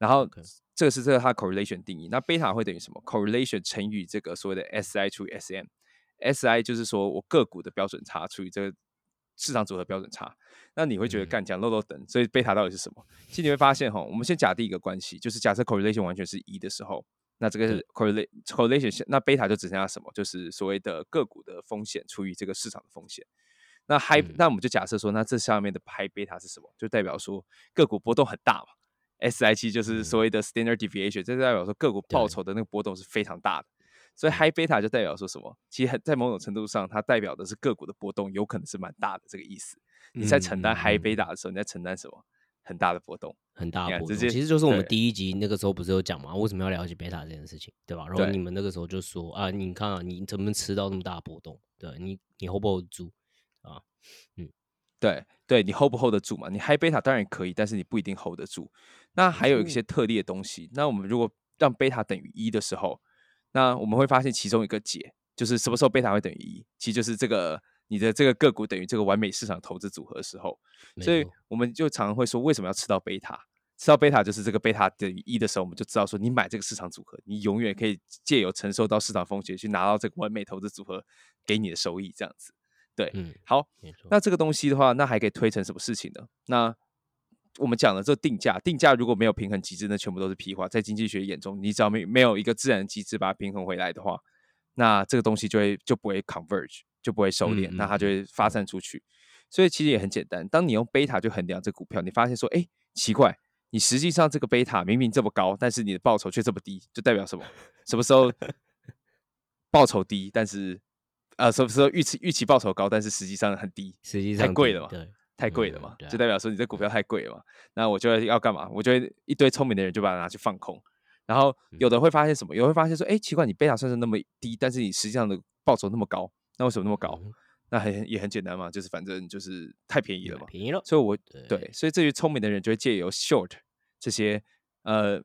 然后这个是这个它 correlation 定义，那贝塔会等于什么？correlation 乘以这个所谓的 SI 除以 SM，SI 就是说我个股的标准差除以这个市场组合标准差。那你会觉得嗯干讲漏漏等，所以贝塔到底是什么？其实你会发现哈，我们先假定一个关系，就是假设 correlation 完全是一的时候，那这个是 correlation correlation，那贝塔就只剩下什么？就是所谓的个股的风险除以这个市场的风险。那 high，、嗯那我们就假设说，那这下面的 high 贝塔是什么？就代表说个股波动很大嘛。SI 七就是所谓的 standard deviation，、这代表说个股报酬的那个波动是非常大的。所以 high beta 就代表说什么？其实很在某种程度上，它代表的是个股的波动有可能是蛮大的这个意思。你在承担嗯 high beta 的时候，你在承担什么？很大的波动。很大的波动，其实就是我们第一集那个时候不是有讲嘛，为什么要了解贝塔这件事情，对吧？然后你们那个时候就说啊，你看啊，你怎么吃到那么大的波动？对你，你 hold 不 hold 得住啊？对对，你 hold 不 hold 得住嘛？你 high 贝塔当然可以，但是你不一定 hold 得住。那还有一些特例的东西，那我们如果让贝塔等于一的时候，那我们会发现其中一个解，就是什么时候贝塔会等于一，其实就是这个你的这个个股等于这个完美市场投资组合的时候。所以我们就常常会说，为什么要吃到贝塔？吃到贝塔就是这个贝塔等于一的时候，我们就知道说，你买这个市场组合，你永远可以借由承受到市场风险，去拿到这个完美投资组合给你的收益，这样子。对，嗯，好，那这个东西的话，那还可以推成什么事情呢？那我们讲的这定价，定价如果没有平衡机制，那全部都是屁话。在经济学眼中，你只要没没有一个自然机制把它平衡回来的话，那这个东西就会就不会 converge，就不会收敛，嗯嗯那它就会发散出去。所以其实也很简单，当你用贝塔去衡量这股票，你发现说，哎，奇怪，你实际上这个贝塔明明这么高，但是你的报酬却这么低，就代表什么？什么时候报酬低，但是呃，什么时候预期预期报酬高，但是实际上很低，实际上太贵了嘛对，太贵了嘛，就代表说你这股票太贵了嘛。那我就会要干嘛？我就会一堆聪明的人就把它拿去放空，然后嗯有的会发现什么？有的会发现说，哎，奇怪，你贝塔算是那么低，但是你实际上的报酬那么高，那为什么那么高？嗯那很也很简单嘛，就是反正就是太便宜了嘛。便宜了，所以我对对，所以这些聪明的人就会借由 short 这些呃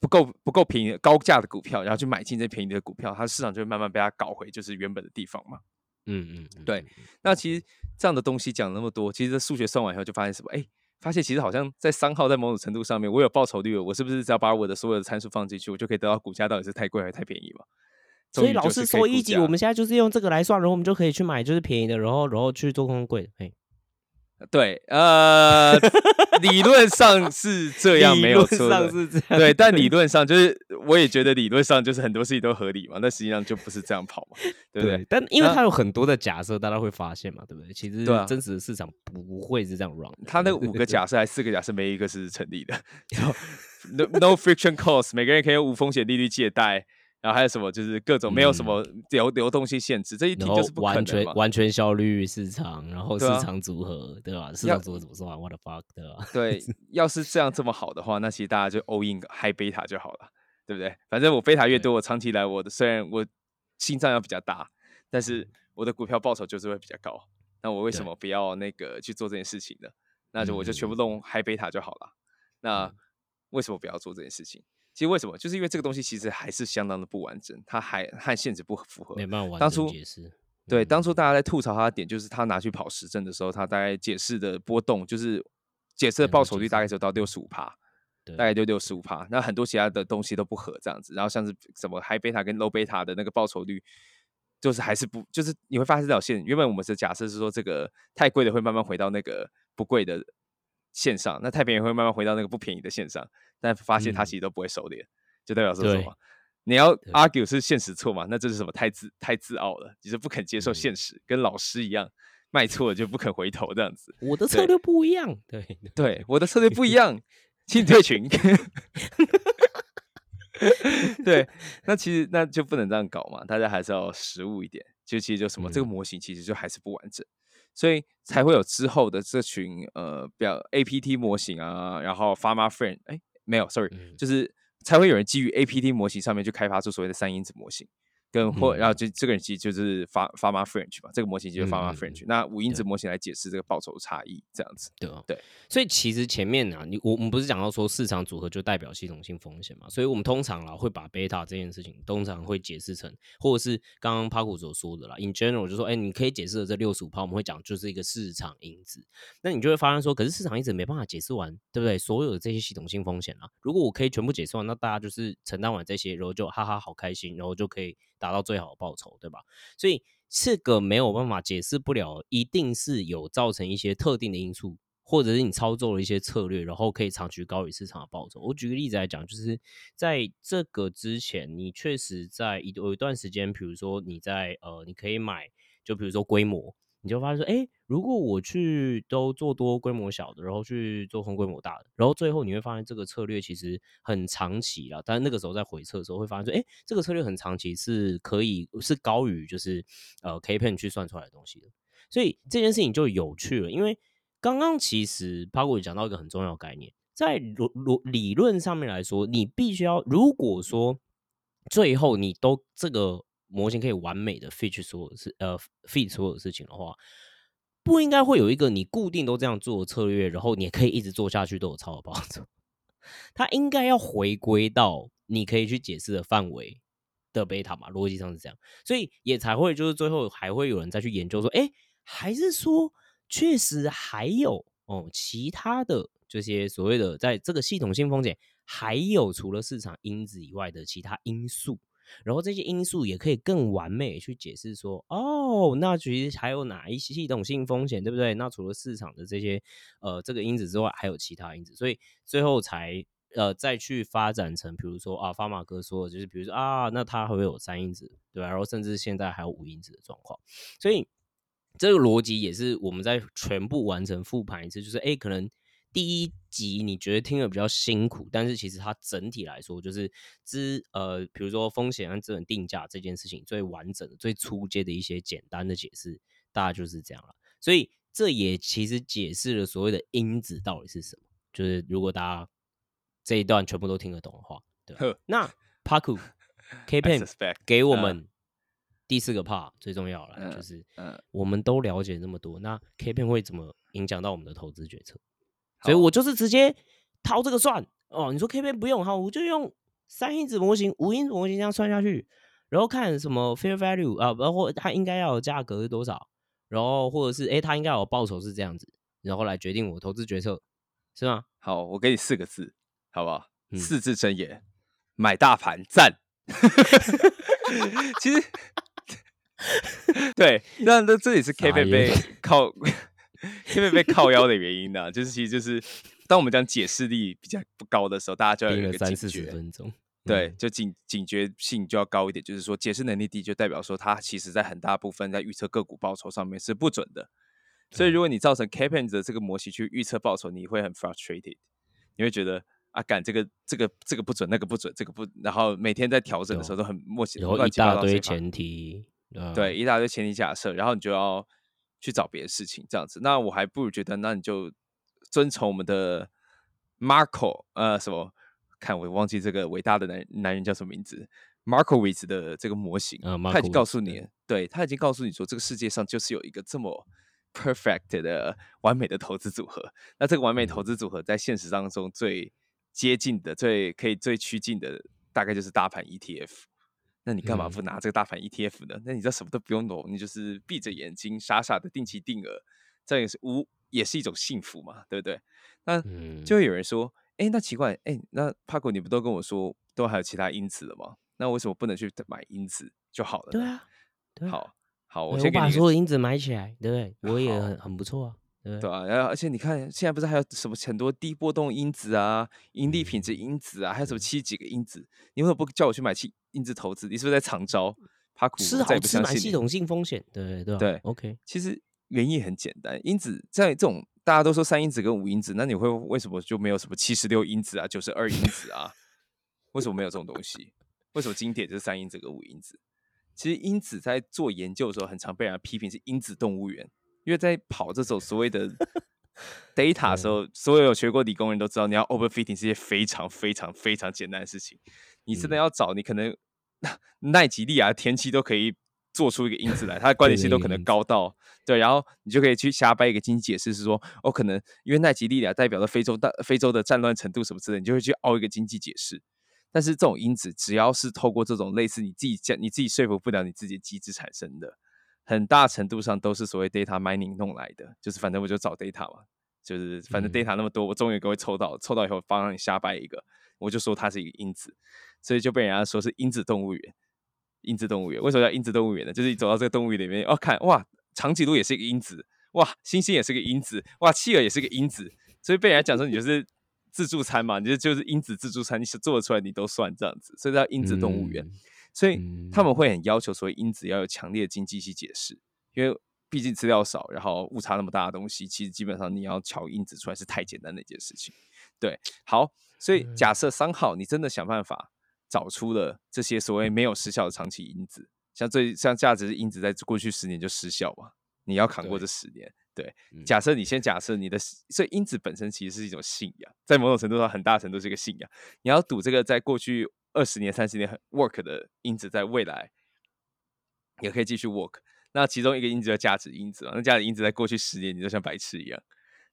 不够不够便宜的高价的股票，然后去买进这便宜的股票，它市场就会慢慢被它搞回就是原本的地方嘛。嗯嗯，嗯对，那其实这样的东西讲那么多，其实这数学算完以后就发现什么？哎，发现其实好像在三号在某种程度上面，我有报酬率了，我是不是只要把我的所有的参数放进去，我就可以得到股价到底是太贵还是太便宜嘛？所以老师说一级，我们现在就是用这个来算，然后我们就可以去买就是便宜的，然后然后去做空贵的，嘿，对，呃，理论上是这样没有理论错的上，是这样，对，但理论上就是我也觉得理论上就是很多事情都合理嘛，那实际上就不是这样跑嘛，对不对？但因为它有很多的假设，大家会发现嘛，对不对？其实真实的市场不会是这样 run 的。他那五个假设还四个假设，没一个是成立的。[LAUGHS] no no friction cost，每个人可以用无风险利率借贷，然后还有什么就是各种没有什么流流动性限制，这一题就是不可完。全完全效率市场，然后市场组合，对吧？市场组合怎么算？What the fuck，对吧？对，[LAUGHS] 要是这样这么好的话，那其实大家就 all in high beta 就好了。对不对？反正我贝塔越多，我长期来我的虽然我心脏要比较大，但是我的股票报酬就是会比较高。那我为什么不要那个去做这件事情呢？那就我就全部弄嗨贝塔就好了。那为什么不要做这件事情？其实为什么？就是因为这个东西其实还是相当的不完整，它还和现实不符合。没办法完当初整解释。对，当初大家在吐槽他的点，就是他拿去跑实证的时候，他大概解释的波动，就是解释的报酬率大概就到六十五趴，大概就六十五趴。那很多其他的东西都不合这样子，然后像是什么 high beta 跟 low beta 的那个报酬率，就是还是不，就是你会发现这条线，原本我们是假设是说这个太贵的会慢慢回到那个不贵的线上，那太便宜会慢慢回到那个不便宜的线上，但发现它嗯其实都不会收敛，就代表说什么？你要 argue 是现实错嘛？那这是什么？太自太自傲了，你是不肯接受嗯现实，跟老师一样，卖错了就不肯回头这样子。我的策略不一样，对，[LAUGHS] 对，我的策略不一样，请你退群。[LAUGHS] 对，那其实那就不能这样搞嘛，大家还是要实务一点。就其实就什么，这个嗯模型其实就还是不完整，所以才会有之后的这群呃，表 APT 模型啊，然后 Pharma Friend，哎，没有，sorry，嗯就是才会有人基于 APT 模型上面去开发出所谓的三因子模型。跟或然后就这个人其实就是发 Pharma French 嘛，这个模型就是嗯 Pharma 嗯 French、嗯那五因子模型来解释这个报酬差异，这样子。对啊，对，所以其实前面啊，你我我们不是讲到说市场组合就代表系统性风险嘛？所以我们通常啦会把贝塔这件事情通常会解释成，或者是刚刚帕古所说的啦，in general 就说，哎，你可以解释的这六十五趴，我们会讲就是一个市场因子。那你就会发现说，可是市场因子没办法解释完，对不对？所有的这些系统性风险啊，如果我可以全部解释完，那大家就是承担完这些，然后就哈哈好开心，然后就可以达到最好的报酬，对吧？所以这个没有办法解释不了，一定是有造成一些特定的因素，或者是你操作了一些策略，然后可以长期高于市场的报酬。我举个例子来讲，就是在这个之前，你确实在一有一段时间，比如说你在呃，你可以买，就比如说规模。你就发现说，哎，如果我去都做多规模小的，然后去做空规模大的，然后最后你会发现这个策略其实很长期了。但那个时候在回测的时候，会发现说，哎，这个策略很长期是可以是高于就是呃 K pen 去算出来的东西的。所以这件事情就有趣了，因为刚刚其实 p a 也讲到一个很重要的概念，在逻逻理论上面来说，你必须要如果说最后你都这个模型可以完美的 fit 所有事呃 fit 所有事情的话，不应该会有一个你固定都这样做的策略，然后你也可以一直做下去都有超额报酬。它应该要回归到你可以去解释的范围的贝塔嘛，逻辑上是这样，所以也才会就是最后还会有人再去研究说，哎，还是说确实还有哦其他的这些所谓的在这个系统性风险，还有除了市场因子以外的其他因素。然后这些因素也可以更完美去解释说，哦，那其实还有哪一些系统性风险，对不对？那除了市场的这些呃这个因子之外，还有其他因子，所以最后才呃再去发展成，比如说啊，发马哥说的就是，比如说啊，那它还会有三因子，对吧、然后甚至现在还有五因子的状况，所以这个逻辑也是我们在全部完成复盘一次，就是哎，可能。第一集你觉得听的比较辛苦，但是其实它整体来说就是资呃，比如说风险和资本定价这件事情最完整的、最初阶的一些简单的解释，大概就是这样了。所以这也其实解释了所谓的因子到底是什么。就是如果大家这一段全部都听得懂的话，对吧那 [LAUGHS] Paku K I Pen 给我嗯们第四个 part 最重要了，嗯就是嗯我们都了解那么多，那 K Pen 会怎么影响到我们的投资决策？所以我就是直接掏这个算哦。你说 K Pen 不用哈，我就用三因子模型、五因子模型这样算下去，然后看什么 fair value 啊，包括它应该要有价格是多少，然后或者是哎它应该有报酬是这样子，然后来决定我投资决策，是吗？好，我给你四个字，好不好？嗯四字真言：买大盘，赞。[LAUGHS] 其实，[LAUGHS] 对，那那这里是 K 傻贝贝靠 K 贝贝靠腰的原因呢、就是其实就是当我们讲解释力比较不高的时候，大家就要有一个警觉。分钟，对，嗯就警警觉性就要高一点，就是说解释能力低，就代表说它其实在很大部分在预测个股报酬上面是不准的。所以如果你造成 Capen 的这个模型去预测报酬，你会很 frustrated，你会觉得啊，干这个这个这个不准，那个不准，这个不，然后每天在调整的时候都很默契，然后一大堆前提，啊对，一大堆前提假设，然后你就要去找别的事情这样子。那我还不如觉得，那你就遵从我们的 Marco 呃什么看我忘记这个伟大的男男人叫什么名字，Markowitz 的这个模型，呃他已经告诉你对，他已经告诉你说，这个世界上就是有一个这么 perfect 的完美的投资组合。那这个完美投嗯资组合在现实当中最接近的、最可以最趋近的，大概就是大盘 ETF。那你干嘛嗯不拿这个大盘 ETF 呢？那你这什么都不用懂，你就是闭着眼睛傻傻的定期定额，这也是无也是一种幸福嘛，对不对？那嗯就会有人说，哎，那奇怪，哎，那帕果你不都跟我说都还有其他因子了吗？那为什么不能去买因子就好了？对啊，对啊，好好，我先把所有因子买起来，对不对？我也很很不错啊，对啊，然后而且你看，现在不是还有什么很多低波动因子啊、盈利品质嗯因子啊，还有什么七几个因子？你为什么不叫我去买七因子投资？你是不是在藏招？怕苦吃好吃系统性风险，对对对，OK，其实原因很简单，因子在这种大家都说三因子跟五因子，那你会为什么就没有什么七十六因子啊、九十二因子啊？为什么没有这种东西？为什么经典就是三因子跟五因子？其实因子在做研究的时候，很常被人家批评是因子动物园，因为在跑这种所谓的 [LAUGHS] data 的时候，所有有学过理工人都知道，你要 overfitting 是一件非常非常非常简单的事情。你真的嗯要找，你可能 [LAUGHS] 奈及利亚的天气都可以做出一个因子来，它的关联性都可能高到对，然后你就可以去瞎掰一个经济解释，是说哦，可能因为奈及利亚代表了非洲大非洲的战乱程度什么之类，你就会去凹一个经济解释。但是这种因子，只要是透过这种类似你自己讲你自己说服不了你自己的机制产生的，很大程度上都是所谓 data mining 弄来的，就是反正我就找 data 嘛，就是反正嗯 data 那么多，我终于给会抽到，抽到以后帮让你瞎掰一个，我就说它是一个因子，所以就被人家说是因子动物园。因子动物园为什么叫因子动物园呢？就是你走到这个动物园里面，哦，看哇，长颈鹿也是一个因子，哇，猩猩也是个因子，哇，企鹅也是个因子，所以被人家讲说你就是自助餐嘛，你就就是因子自助餐，你做得出来你都算这样子，所以叫因子动物园。嗯所以他们嗯会很要求所谓因子要有强烈的经济系解释，因为毕竟资料少，然后误差那么大的东西，其实基本上你要瞧因子出来是太简单的一件事情。对，好，所以假设三号你真的想办法找出了这些所谓没有失效的长期因子，像最像价值因子在过去十年就失效嘛，你要扛过这十年。对，嗯假设你先假设你的，所以因子本身其实是一种信仰，在某种程度上很大程度是一个信仰。你要赌这个在过去二十年、三十年很 work 的因子，在未来也可以继续 work。那其中一个因子叫价值因子嘛，那价值因子在过去十年你就像白痴一样，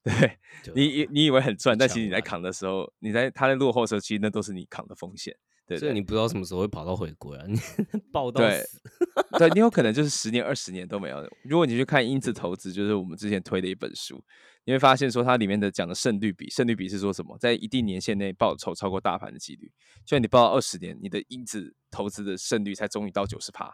对 [LAUGHS] 对你以你以为很赚，但其实你在扛的时候，你在它在落后的时候，其实那都是你扛的风险。对对所以你不知道什么时候会跑到回归啊，你 [LAUGHS] 爆到对死，对你有可能就是十年、二十年都没有。如果你去看因子投资，就是我们之前推的一本书，你会发现说它里面的讲的胜率比，胜率比是说什么，在一定年限内报酬超过大盘的几率。就算你报到二十年，你的因子投资的胜率才终于到九十趴，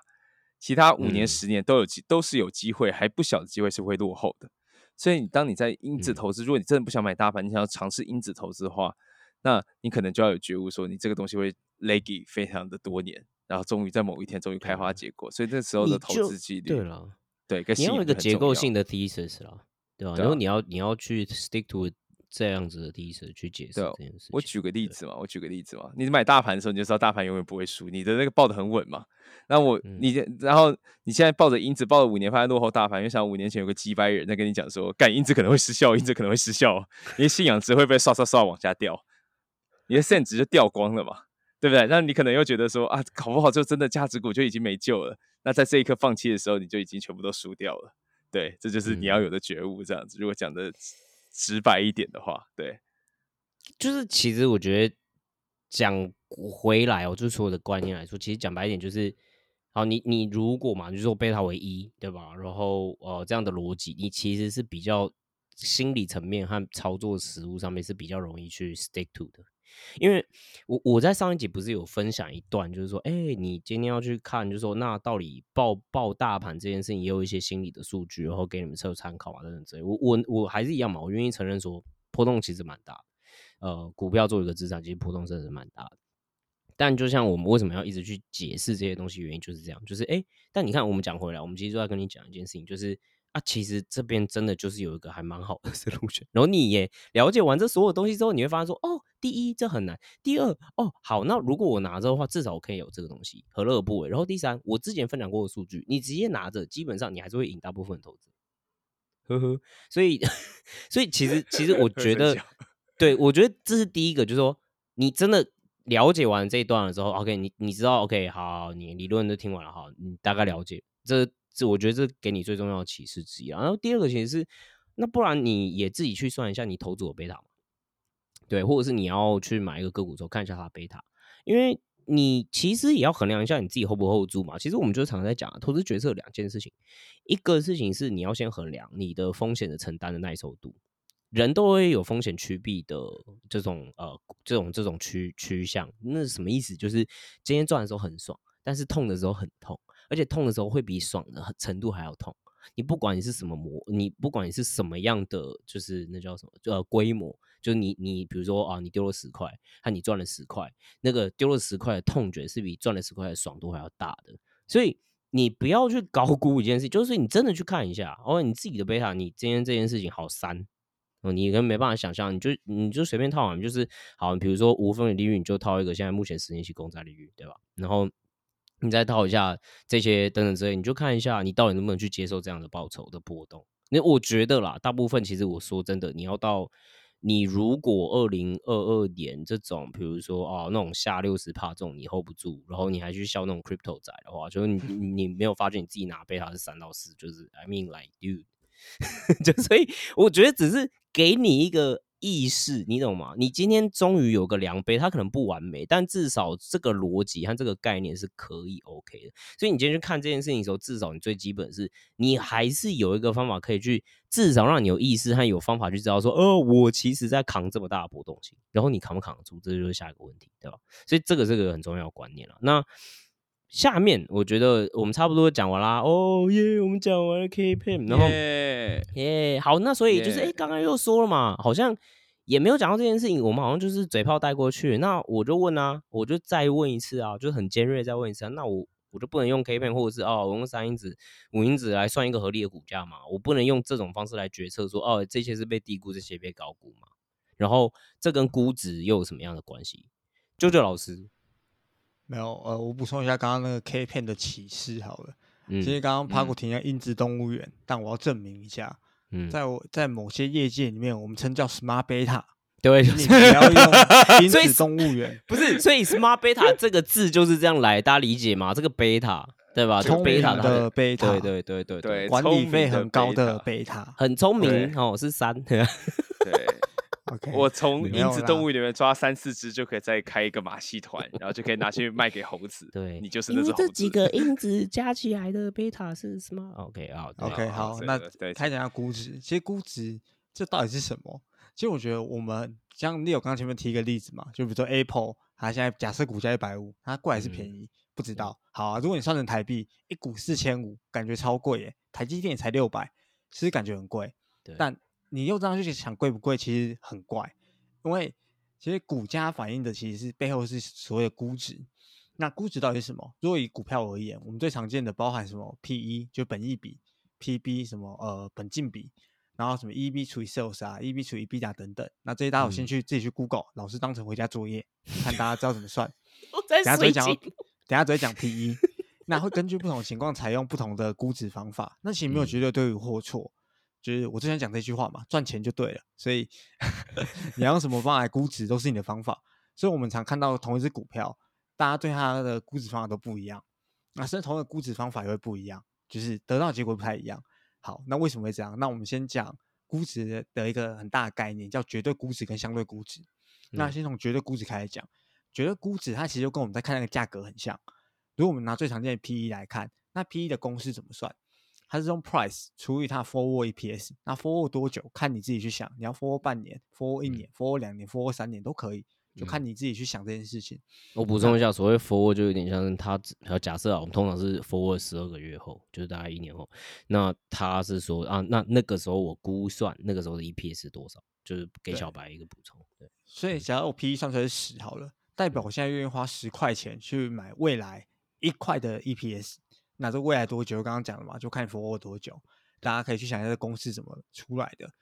其他五年、嗯十年都有机都是有机会，还不小的机会是会落后的。所以你当你在因子嗯投资，如果你真的不想买大盘，你想要尝试因子投资的话，那你可能就要有觉悟，说你这个东西会 laggy 非常的多年，然后终于在某一天终于开花对结果。所以那时候的投就资几率，对了。对，跟你要有一个结构性的，的 thesis 啦，对吧？啊然后你要你要去 stick to 这样子的 thesis 去解释这件事情。我举个例，子嘛，我举个例子嘛，你买大盘的时候，你就知道大盘永远不会输，你的那个抱得很稳嘛。那我嗯你然后你现在抱着因子抱了五年，发现落后大盘，因为想五年前有个击败人在跟你讲说，干因子可能会失效，因子可能会失效，你的信仰值会被刷刷刷往下掉，你的 sen 值就掉光了嘛，对不对？那你可能又觉得说啊，搞不好就真的价值股就已经没救了。那在这一刻放弃的时候，你就已经全部都输掉了。对，这就是你要嗯有的觉悟。这样子，如果讲的直白一点的话，对，就是其实我觉得讲回来哦，就是所有的观念来说，其实讲白一点就是，好，你你如果嘛，就是说贝塔为一，对吧？然后呃这样的逻辑，你其实是比较心理层面和操作实务上面是比较容易去 stick to 的。因为我我在上一集不是有分享一段，就是说，哎、你今天要去看，就是说，那到底报报大盘这件事情也有一些心理的数据，然后给你们做参考啊等等之类。我我我还是一样嘛，我愿意承认说波动其实蛮大。呃，股票作为一个资产，其实波动真的是蛮大的。但就像我们为什么要一直去解释这些东西，原因就是这样，就是哎、诶但你看我们讲回来，我们其实就在跟你讲一件事情，就是啊，其实这边真的就是有一个还蛮好的 [LAUGHS] solution，然后你也了解完这所有东西之后，你会发现说，哦，第一这很难，第二哦好，那如果我拿着的话，至少我可以有这个东西，何乐而不为？然后第三，我之前分享过的数据，你直接拿着，基本上你还是会赢大部分的投资。呵呵，所以所以其实其实我 [LAUGHS] 觉得，对我觉得这是第一个，就是说你真的了解完这一段了之后，OK，你你知道 OK，好，你理论都听完了哈，你大概了解这这，我觉得这给你最重要的启示之一啊。然后第二个其实是，那不然你也自己去算一下你投资的贝塔嘛，对，或者是你要去买一个个股之后看一下它的贝塔，因为你其实也要衡量一下你自己 hold 不 hold 住嘛。其实我们就常常在讲投资决策两件事情，一个事情是你要先衡量你的风险的承担的耐受度。人都会有风险趋避的这种呃这种这种趋趋向，那什么意思？就是今天赚的时候很爽，但是痛的时候很痛，而且痛的时候会比爽的程度还要痛。你不管你是什么模，你不管你是什么样的，就是那叫什么呃规模，就你你比如说啊，你丢了十块，和你赚了十块，那个丢了十块的痛觉是比赚了十块的爽度还要大的。所以你不要去高估一件事，就是你真的去看一下，哦，你自己的贝塔，你今天这件事情好三。哦，你可能没办法想象，你就你就随便套嘛，就是好，比如说无风险利率，你就套一个现在目前十年期公债利率，对吧？然后你再套一下这些等等之类，你就看一下你到底能不能去接受这样的报酬的波动。那我觉得啦，大部分其实我说真的，你要到你如果二零二二年这种，比如说啊那种下六十帕这种你 hold 不住，然后你还去笑那种 crypto 仔的话，就是你你没有发觉你自己拿贝塔是三到四，就是 I mean like dude。[LAUGHS] 就所以，我觉得只是给你一个意识，你懂吗？你今天终于有个量杯，它可能不完美，但至少这个逻辑和这个概念是可以 OK 的。所以你今天去看这件事情的时候，至少你最基本是，你还是有一个方法可以去，至少让你有意识和有方法去知道说，哦，我其实在扛这么大的波动性，然后你扛不扛得住，这就是下一个问题，对吧？所以这个这个很重要的观念了。那。下面我觉得我们差不多讲完啦，哦耶，我们讲完了 K P M，然后耶，好，那所以就是哎，刚刚又说了嘛，好像也没有讲到这件事情，我们好像就是嘴炮带过去。那我就问啊，我就再问一次啊，就是很尖锐再问一次，那我我就不能用 K P M 或者是哦，我用三因子、五因子来算一个合理的股价嘛？我不能用这种方式来决策说哦，这些是被低估，这些被高估嘛？然后这跟估值又有什么样的关系？舅舅老师。没有，呃，我补充一下刚刚那个 K 片的启示好了。其实刚刚帕古提到英姿动物园，但我要证明一下，在我在某些业界里面，我们称叫 Smart Beta，[LAUGHS] 对，你不要用 [LAUGHS] 英姿动物园，不是，所以 Smart Beta 这个字就是这样来，大家理解吗？这个 Beta 对吧？聪明的贝塔，对？对对对对，管理费很高的贝塔，很聪明哦，是三，对。我从英子动物里面抓三四只，就可以再开一个马戏团，然后就可以拿去卖给猴子。对，你就是那只猴子。这几个因子加起来的贝塔是什么？OK 啊，OK 好，那开讲下估值。其实估值这到底是什么？其实我觉得我们像 Leo 刚刚前面提一个例子嘛，就比如说 Apple，它现在假设股价一百五，它贵还是便宜？不知道。好啊，如果你算成台币，一股四千五，感觉超贵耶。台积电也才六百，其实感觉很贵。对，但你又这样去想贵不贵，其实很怪，因为其实股价反映的其实是背后是所谓的估值。那估值到底是什么？如果以股票而言，我们最常见的包含什么？P E 就本益比，P B 什么呃本净比，然后什么 E B 除以 sales 啊，E B 除以 B 价等等。那这些大家有兴趣自己去 Google，老师当成回家作业，看大家知道怎么算。[LAUGHS] 等下只会讲，等下只会讲 P E，那会根据不同情况采用不同的估值方法。那其实没有绝对对或错。就是我之前讲这句话嘛，赚钱就对了，所以 [LAUGHS] 你要用什么方法来估值都是你的方法。所以我们常看到同一只股票，大家对它的估值方法都不一样，那甚至同一个估值方法也会不一样，就是得到结果不太一样。好，那为什么会这样？那我们先讲估值的一个很大的概念，叫绝对估值跟相对估值。那先从绝对估值开始讲，绝对估值它其实就跟我们在看那个价格很像。如果我们拿最常见的 P E 来看，那 P E 的公式怎么算？它是用 price 除以它 forward EPS，那 forward 多久看你自己去想，你要 forward 半年、forward 一年、forward 两年、forward 三年都可以，就看你自己去想这件事情。我补充一下，所谓 forward 就有点像是它，假设啊，我们通常是 forward 十二个月后，就是大概一年后，那他是说啊，那那个时候我估算那个时候的 EPS 是多少，就是给小白一个补充。对，所以假如我 PE 算出来是十好了，代表我现在愿意花十块钱去买未来一块的 EPS。那这未来多久？刚刚讲了嘛，就看 forward 多久，大家可以去想一下这公式怎么出来的。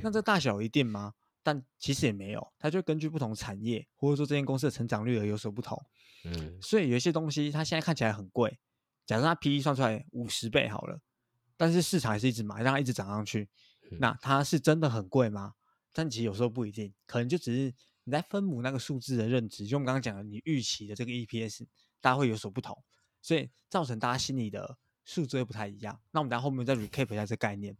那这大小一定吗？但其实也没有，它就根据不同产业或者说这间公司的成长率而有所不同。嗯，所以有一些东西它现在看起来很贵，假设它 P/E 算出来五十倍好了，但是市场还是一直买，让它一直涨上去，那它是真的很贵吗？但其实有时候不一定，可能就只是你在分母那个数字的认知，就我们刚刚讲的，你预期的这个 EPS，大家会有所不同，所以造成大家心里的数字会不太一样。那我们等下后面再 recap 一下这概念。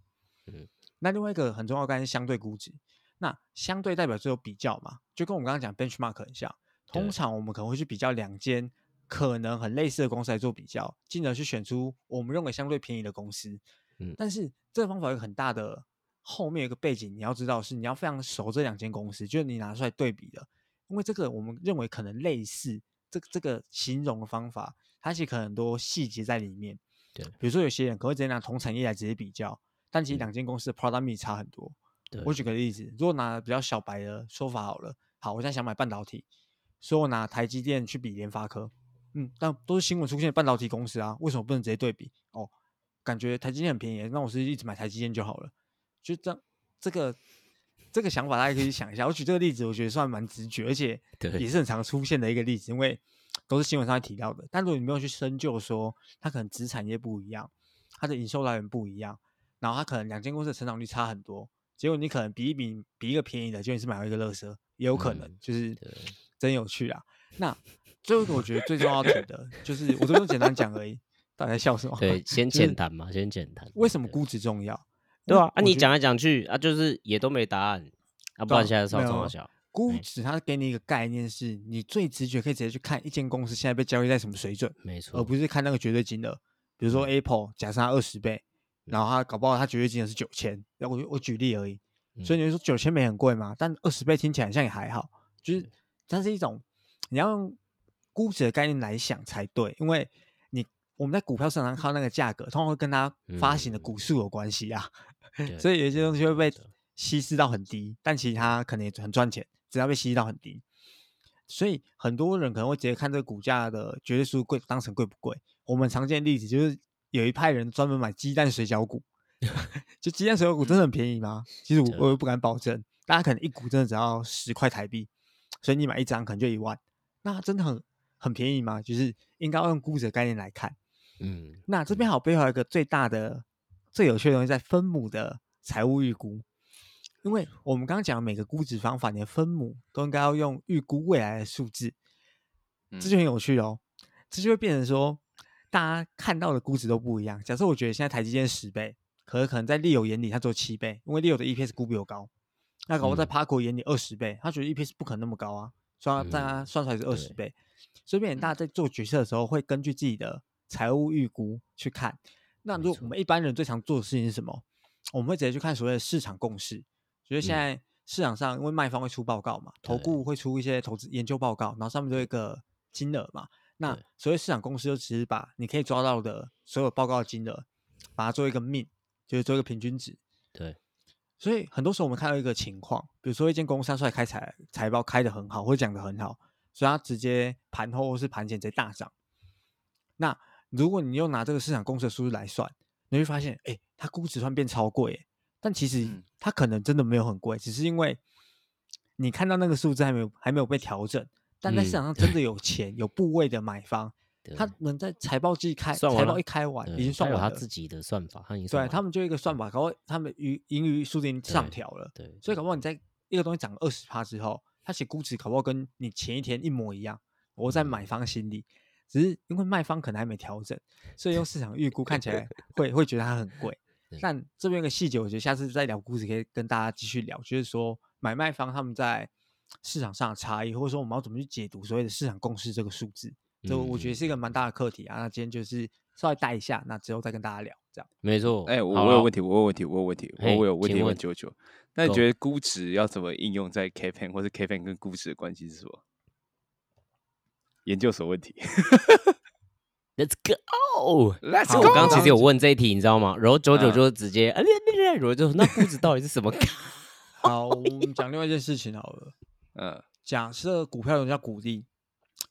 嗯，那另外一个很重要的概念是相对估值。那相对代表只有比较嘛，就跟我们刚刚讲 benchmark 很像。通常我们可能会去比较两间可能很类似的公司来做比较，进而去选出我们认为相对便宜的公司。嗯但是这个方法有很大的后面有一个背景，你要知道是你要非常熟这两间公司，就是你拿出来对比的，因为这个我们认为可能类似，这个这个形容的方法，它其实可能很多细节在里面。对比如说有些人可能会直接拿同产业来直接比较，但其实嗯两间公司的 product mix 差很多。对我举个例子，如果拿比较小白的说法好了，好，我现在想买半导体，所以我拿台积电去比联发科，嗯，但都是新闻出现的半导体公司啊，为什么不能直接对比？哦，感觉台积电很便宜，那我是一直买台积电就好了，就这样，这个这个想法大家可以想一下。我举这个例子，我觉得算蛮直觉，而且对也是很常出现的一个例子，因为都是新闻上会提到的。但如果你没有去深究说，它可能子产业不一样，它的营收来源不一样，然后它可能两间公司的成长率差很多，结果你可能比一比比一个便宜的，结果你是买到一个乐色，也有可能，嗯就是真有趣啊。那最后一个我觉得最重要提的，就是我这边简单讲而已，大家笑什么？对，先就是简单嘛，先简单。为什么估值重要？对啊，啊你讲来讲去啊，就是也都没答案，啊，不然现在是要没有中小，哎估值它给你一个概念，是你最直觉可以直接去看一间公司现在被交易在什么水准，没错，而不是看那个绝对金额。比如说 Apple，假设它二十倍，然后它搞不好它绝对金额是九千，然后我我举例而已。所以你会说九千美很贵吗？但二十倍听起来好像也还好，就是它是一种你要用估值的概念来想才对，因为你我们在股票市场上看到那个价格，通常会跟它发行的嗯股数有关系啊。对所以有些东西会被稀释到很低，但其实它可能也很赚钱，只要被吸到很低。所以很多人可能会直接看这个股价的绝对数贵当成贵不贵。我们常见的例子就是有一派人专门买鸡蛋水饺股，[LAUGHS] 就鸡蛋水饺股真的很便宜吗？其实我我也不敢保证，大家可能一股真的只要十块台币，所以你买一张可能就一万，那真的很很便宜吗？就是应该要用估值的概念来看。嗯，那这边好背后有一个最大的、最有趣的东西，在分母的财务预估。因为我们刚刚讲的每个估值方法，你的分母都应该要用预估未来的数字，这就很有趣哦。这就会变成说，大家看到的估值都不一样。假设我觉得现在台积电十倍，可是可能在利友眼里它只有七倍，因为利友的 EPS 估比我高。那搞不在嗯 Paco 眼里二十倍，他觉得 EPS 不可能那么高啊，所以他在他嗯算出来是二十倍。所以变成大家在做决策的时候，会根据自己的财务预估去看。那如果我们一般人最常做的事情是什么？我们会直接去看所谓的市场共识，就是现嗯在市场上，因为卖方会出报告嘛，投对顾会出一些投资研究报告，然后上面都有一个金额嘛。那所谓市场公司，就只是把你可以抓到的所有报告的金额，把它做一个 mean，就是做一个平均值。对，所以很多时候我们看到一个情况，比如说一间公司它出来开财财报开的很好，或者讲的很好，所以它直接盘后或是盘前直接大涨。那如果你又拿这个市场公司的数字来算，你会发现，哎，它估值突然变超贵耶，但其实嗯它可能真的没有很贵，只是因为你看到那个数字还没有还没有被调整，但在市嗯场上真的有钱有部位的买方，[LAUGHS] 他们在财报季开财报一开完已经算他有完了，他自己的算法，他已经算对他们就一个算法，搞不好他们盈盈余数字已经上调了。对，所以搞不好你在一个东西涨二十趴之后，它写估值搞不好跟你前一天一模一样。我在买嗯方心里，只是因为卖方可能还没调整，所以用市场预估看起来 [LAUGHS] 会会觉得它很贵对。但这边有个细节，我觉得下次再聊估值可以跟大家继续聊，就是说买卖方他们在市场上的差异，或者说我们要怎么去解读所谓的市场共识这个数字，这我觉得是一个蛮大的课题啊。那今天就是稍微带一下，那之后再跟大家聊，这样。没错。哎、我我有问题，我有问题，我有问题，我我有问题问问九九。那你觉得估值要怎么应用在 K pen 或者 K pen 跟估值的关系是什么？研究所问题 Let's go。，Let's，go。我刚刚其实有问这一题，你知道吗？然后九九嗯就直接啊，然后就说那估值到底是什么？[LAUGHS] 好，我们讲另外一件事情好了。[LAUGHS] 嗯假设股票有人叫股利，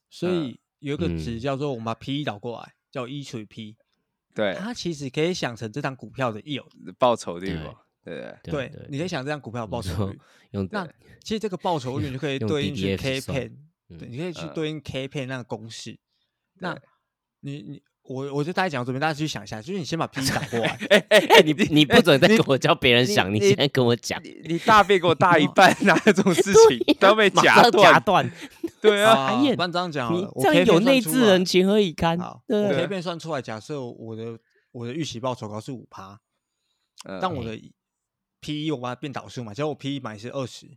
所嗯以有一个值嗯叫做我们把 P E 导过来，叫 E 除以 P，对，它其实可以想成这张股票的 yield。报酬率对嘛，对不对？你可以想这张股票的报酬率。用那其实这个报酬率你就可以 [LAUGHS] 用对应去 K 算 pen，对，嗯你可以去嗯对应 K pen 那个公式。那对你你我我就大概讲到这边，大家去想一下，就是你先把 P 打过来，[LAUGHS] 哎哎哎，你 [LAUGHS] 你不准再跟我叫别人想，你你现在跟我讲，你你大便给我大一半，[LAUGHS] 哪有这种事情都要被夹断夹夹断？对啊，不然这样讲好你这样有内置人情何以堪？好，对我 K 对片算出来，假设我的我的预期报酬高是五趴，嗯但我的 P 一我把它变导数嘛，假如我 P 一买是二十，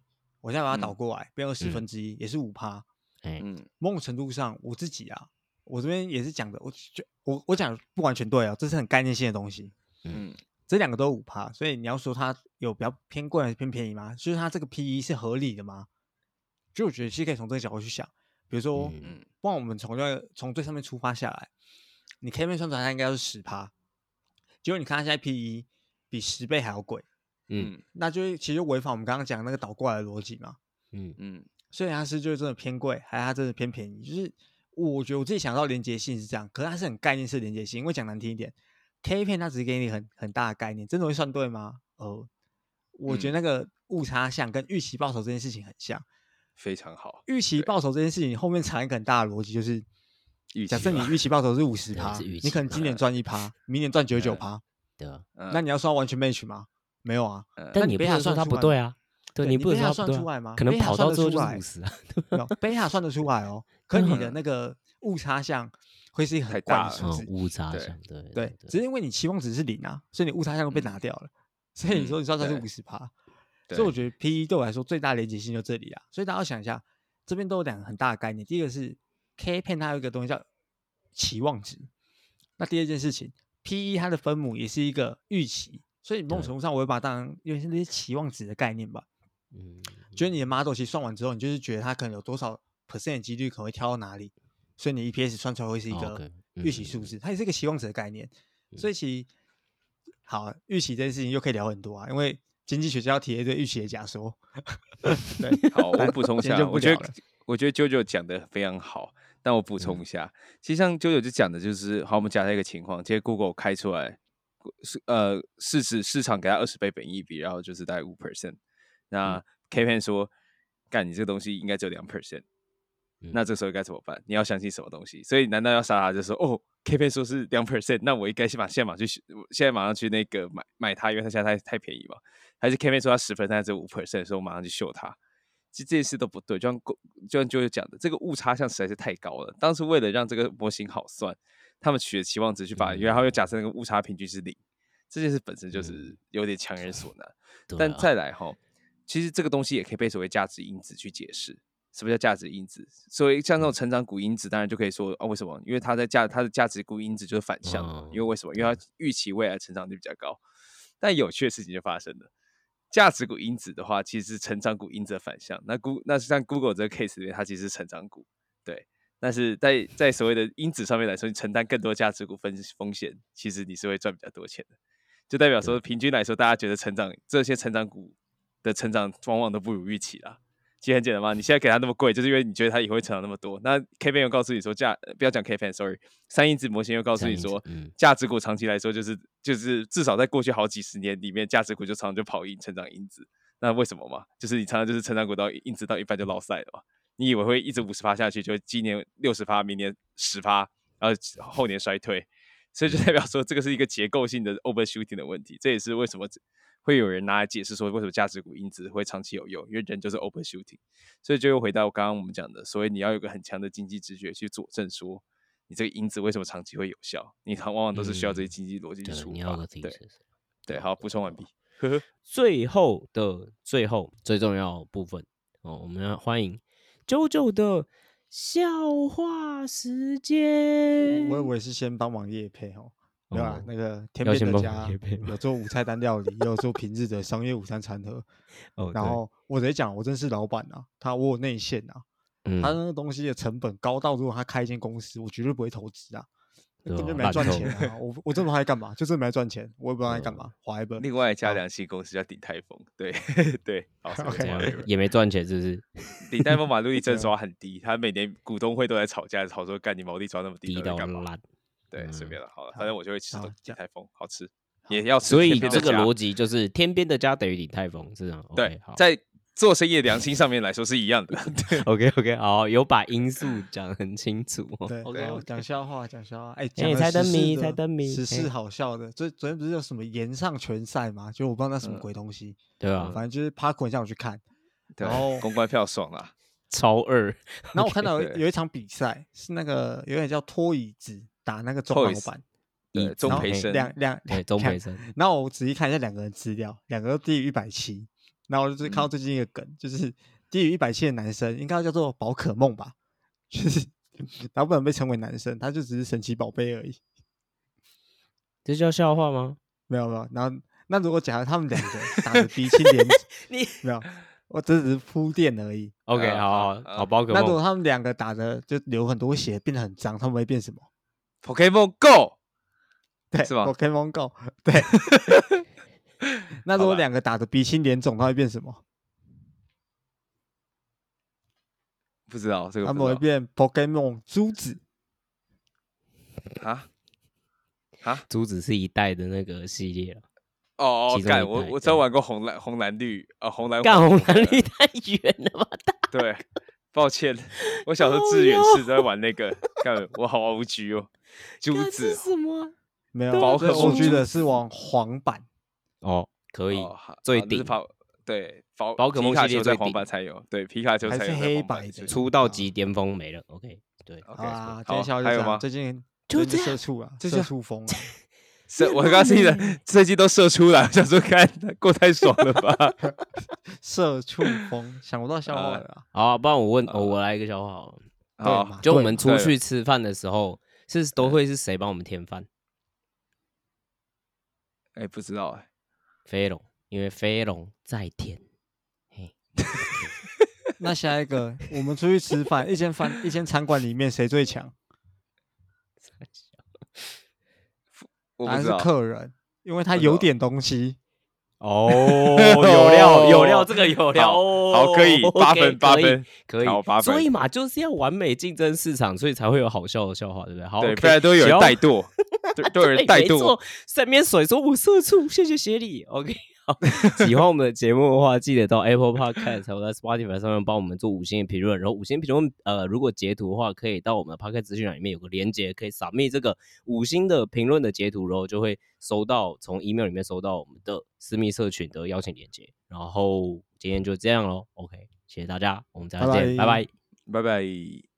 我现在把它导嗯过来变二十嗯分之一，也是五趴。哎，嗯某种程度上，我自己啊，我这边也是讲的，我就我我讲不完全对啊，这是很概念性的东西。嗯这两个都五趴，所以你要说它有比较偏贵还是偏便宜吗？就是它这个 P E 是合理的吗？就我觉得其实可以从这个角度去想，比如说，嗯嗯不然我们从那个从最上面出发下来，你 K 面算出来它应该是十趴，结果你看它现在 P E 比十倍还要贵，嗯嗯那就是其实违反我们刚刚讲那个倒过来的逻辑嘛。嗯嗯所以它是就是真的偏贵，还是它真的偏便宜？就是我觉得我自己想到连接性是这样，可是它是很概念式的连接性。因为讲难听一点，K 片它只是给你很很大的概念，真的会算对吗？呃，我觉得那个误差项跟预期报酬这件事情很像。非常好。预期报酬这件事情后面藏一个很大的逻辑，就是预期假设你吧预期报酬是五十趴，你可能今年赚一趴，明年赚九九趴，对啊，嗯那你要算完全 match 吗？没有啊，嗯但你也不你贝塔能说他算出来吗不对啊，对对你你不能贝塔说他算出来吗可能跑到最后就五十啊，贝塔算得出来哦，可你的嗯那个误差项会是一个很怪大的数字嗯，。误差对项，对对，只是因为你期望值是零啊，所以你误差项被拿掉了，所以你说你算出来是对五十趴，所以我觉得 P E 对我来说最大的连接性就这里啊，所以大家要想一下，这边都有两个很大的概念，第一个是 K 片它有一个东西叫期望值，那第二件事情 P E 它的分母也是一个预期，所以某种对程度上我会把它当成因为是那些期望值的概念吧，嗯，就是你的 model 其实算完之后，你就是觉得它可能有多少 percent 的几率可能会跳到哪里，所以你 EPS 算出来会是一哦个预期嗯数字，它也是一个期望值的概念。所以其实好预期这件事情又可以聊很多啊，因为经济学家要提一堆预期的假说。[LAUGHS] 对，好，我但补充一下，我觉得我觉得啾啾讲的非常好，但我补充一下，其实像啾啾就讲的就是，好，我们假设一个情况，今天 Google 开出来是呃市值市场给它二十倍本益比，然后就是大概五 percent，那 K Pen 说，干你这个东西应该只有两 percent，嗯那这时候该怎么办？你要相信什么东西？所以难道要杀他？就说哦，K Pen 说是两 percent，那我应该先把现在马上去，现在马上去那个买买它，因为它现在太太便宜嘛。还是 K Pen 说它十 percent，只有五 percent，所以我马上去秀它。其实这件事都不对，就像就像就是讲的，这个误差项实在是太高了。当时为了让这个模型好算，他们取了期望值去把，嗯然后又假设那个误差平均是零，这件事本身就是嗯有点强人所难。对但啊再来哈，其实这个东西也可以被所谓价值因子去解释。什么叫价值因子？所以像这种成长股因子，当然就可以说啊，为什么？因为它在价它的价值股因子就是反向。因为为什么？因为它预期未来成长率比较高。但有趣的事情就发生了，价值股因子的话，其实是成长股因子的反向。那 Go 那像 Google 这个 case 里面，它其实是成长股，对。但是在在所谓的因子上面来说，你承担更多价值股风风险，其实你是会赚比较多钱的。就代表说，平均来说，大家觉得成长这些成长股的成长往往都不如预期啦。其实很简单嘛，你现在给它那么贵，就是因为你觉得它以后会成长那么多。那 K 线又告诉你说价，呃不要讲 K 线，sorry，三因子模型又告诉你说，嗯价值股长期来说就是就是至少在过去好几十年里面，价值股就常常就跑赢成长因子。那为什么嘛？就是你常常就是成长股到因子到一半就落赛了嘛。你以为会一直五十趴下去，就今年六十趴，明年十趴，然后后年衰退，所以就代表说这个是一个结构性的 overshooting 的问题。这也是为什么会有人拿来解释说为什么价值股因子会长期有用，因为人就是 open shooting。所以就又回到刚刚我们讲的，所以你要有个很强的经济直觉去佐证说你这个因子为什么长期会有效，你常往往都是需要这些嗯经济逻辑去对，出发。对。对，好，补充完毕。呵呵，最后的最后最重要部分哦，我们要欢迎九九的笑话时间。我以为是先帮忙夜配哦。没有啦哦，那个天边的家有做午菜单料理，也有做平日的商业午餐餐盒。哦，然后我直接讲，我真是老板啊，他我有内线啊，嗯他那个东西的成本高到，如果他开一间公司，我绝对不会投资啊，根本就对啊烂透没赚钱啊。我我这么还干嘛？就真的没赚钱，我也不知道他在干嘛，划一本。另外一家好良心公司叫鼎泰丰，对 [LAUGHS] 对，好，[LAUGHS] OK 也没赚钱，是不是？[LAUGHS] 鼎泰丰把路易真抓很低，他每年股东会都在吵架，吵说干你毛利抓那么低，低到？烂。对，随嗯便了，好了，反正我就会吃好鼎这样泰丰，好吃，也要吃所以这个逻辑就是天边的家等于鼎泰丰，是这样。对在做生意的良心上面来说是一样的。[LAUGHS] OK OK，好，有把因素讲得很清楚哦。对讲笑话，讲笑话，哎，哎讲猜灯谜猜灯谜时事哎好笑的。昨昨天不是有什么岩上拳赛吗？就我不知道那什么嗯鬼东西，对啊，反正就是 Park 让我去看，对然后公关票爽啊！超二，然后我看到有一场比赛是那个有点叫拖椅子打那个钟老板，[LAUGHS] 对，椅子然后嘿钟培生，两两对，钟培生，然后我仔细看一下两个人资料，两个都低于一百七。然后我就是看到最近一个梗，就是低于一百七的男生应该叫做宝可梦吧，就是 [LAUGHS] 他不能被称为男生，他就只是神奇宝贝而已。这叫笑话吗？没有没有，然后那如果假如他们两个打的鼻青脸肿，[LAUGHS] 你没有，我这只是铺垫而已。OK，啊好好啊好，宝可梦那如果，他们两个打的就流很多血，变得很脏，他们会变什么？Pokemon Go 对，是吧？Pokemon Go，[LAUGHS] 对。[LAUGHS] 那如果两个打的鼻青脸肿，他会变什么？不知道这个他们会变 Pokemon 珠子。啊啊珠子是一代的那个系列了，哦哦干我我只有玩过红蓝红蓝绿呃红蓝干红黄蓝绿太远了吧？对，抱歉，我小时候志远是在玩那个，看我好 O G 哦，珠子是什么啊？没有，宝可梦珠觉得是往黄版。哦，可以最顶好那是跑对宝宝可梦皮卡丘在黄系列最顶版才有，对皮卡丘才有黑白的出道即巅峰没了。OK，对，OK，啊，今好天消息还有吗？最近就最近这样社畜啊，社畜风啊，射，我刚刚听的最近都射出来，我 [LAUGHS] 想说看过太爽了吧？[LAUGHS] 社畜风，想不到笑话呃了啊。好，不然我问，哦我来一个笑话好了。好嘛，就我们出去吃饭的时候，是都会是谁帮我们添饭？哎，不知道哎，飞龙，因为飞龙在天。嘿，[LAUGHS] 那下一个，我们出去吃饭，一间饭一间餐馆里面谁最强？答案是。客人，因为他有点东西。哦，有料，[LAUGHS] 有料，这个有料好哦。好可以八分八分可以好八分所以嘛，就是要完美竞争市场，所以才会有好笑的笑话，对不对？好，不然都有人怠惰，[LAUGHS] 对，都有人 [LAUGHS] 怠惰对没错。三边水说我社畜，谢谢协理。OK，好，[LAUGHS] 喜欢我们的节目的话，记得到 Apple Podcast 还有在 Spotify 上面帮我们做五星的评论。然后五星评论，呃，如果截图的话，可以到我们的 Podcast 资讯栏里面有个连接，可以扫密这个五星的评论的截图，然后就会收到从 email 里面收到我们的私密社群的邀请链接。然后今天就这样喽，OK，谢谢大家，我们再见，拜拜拜拜拜拜。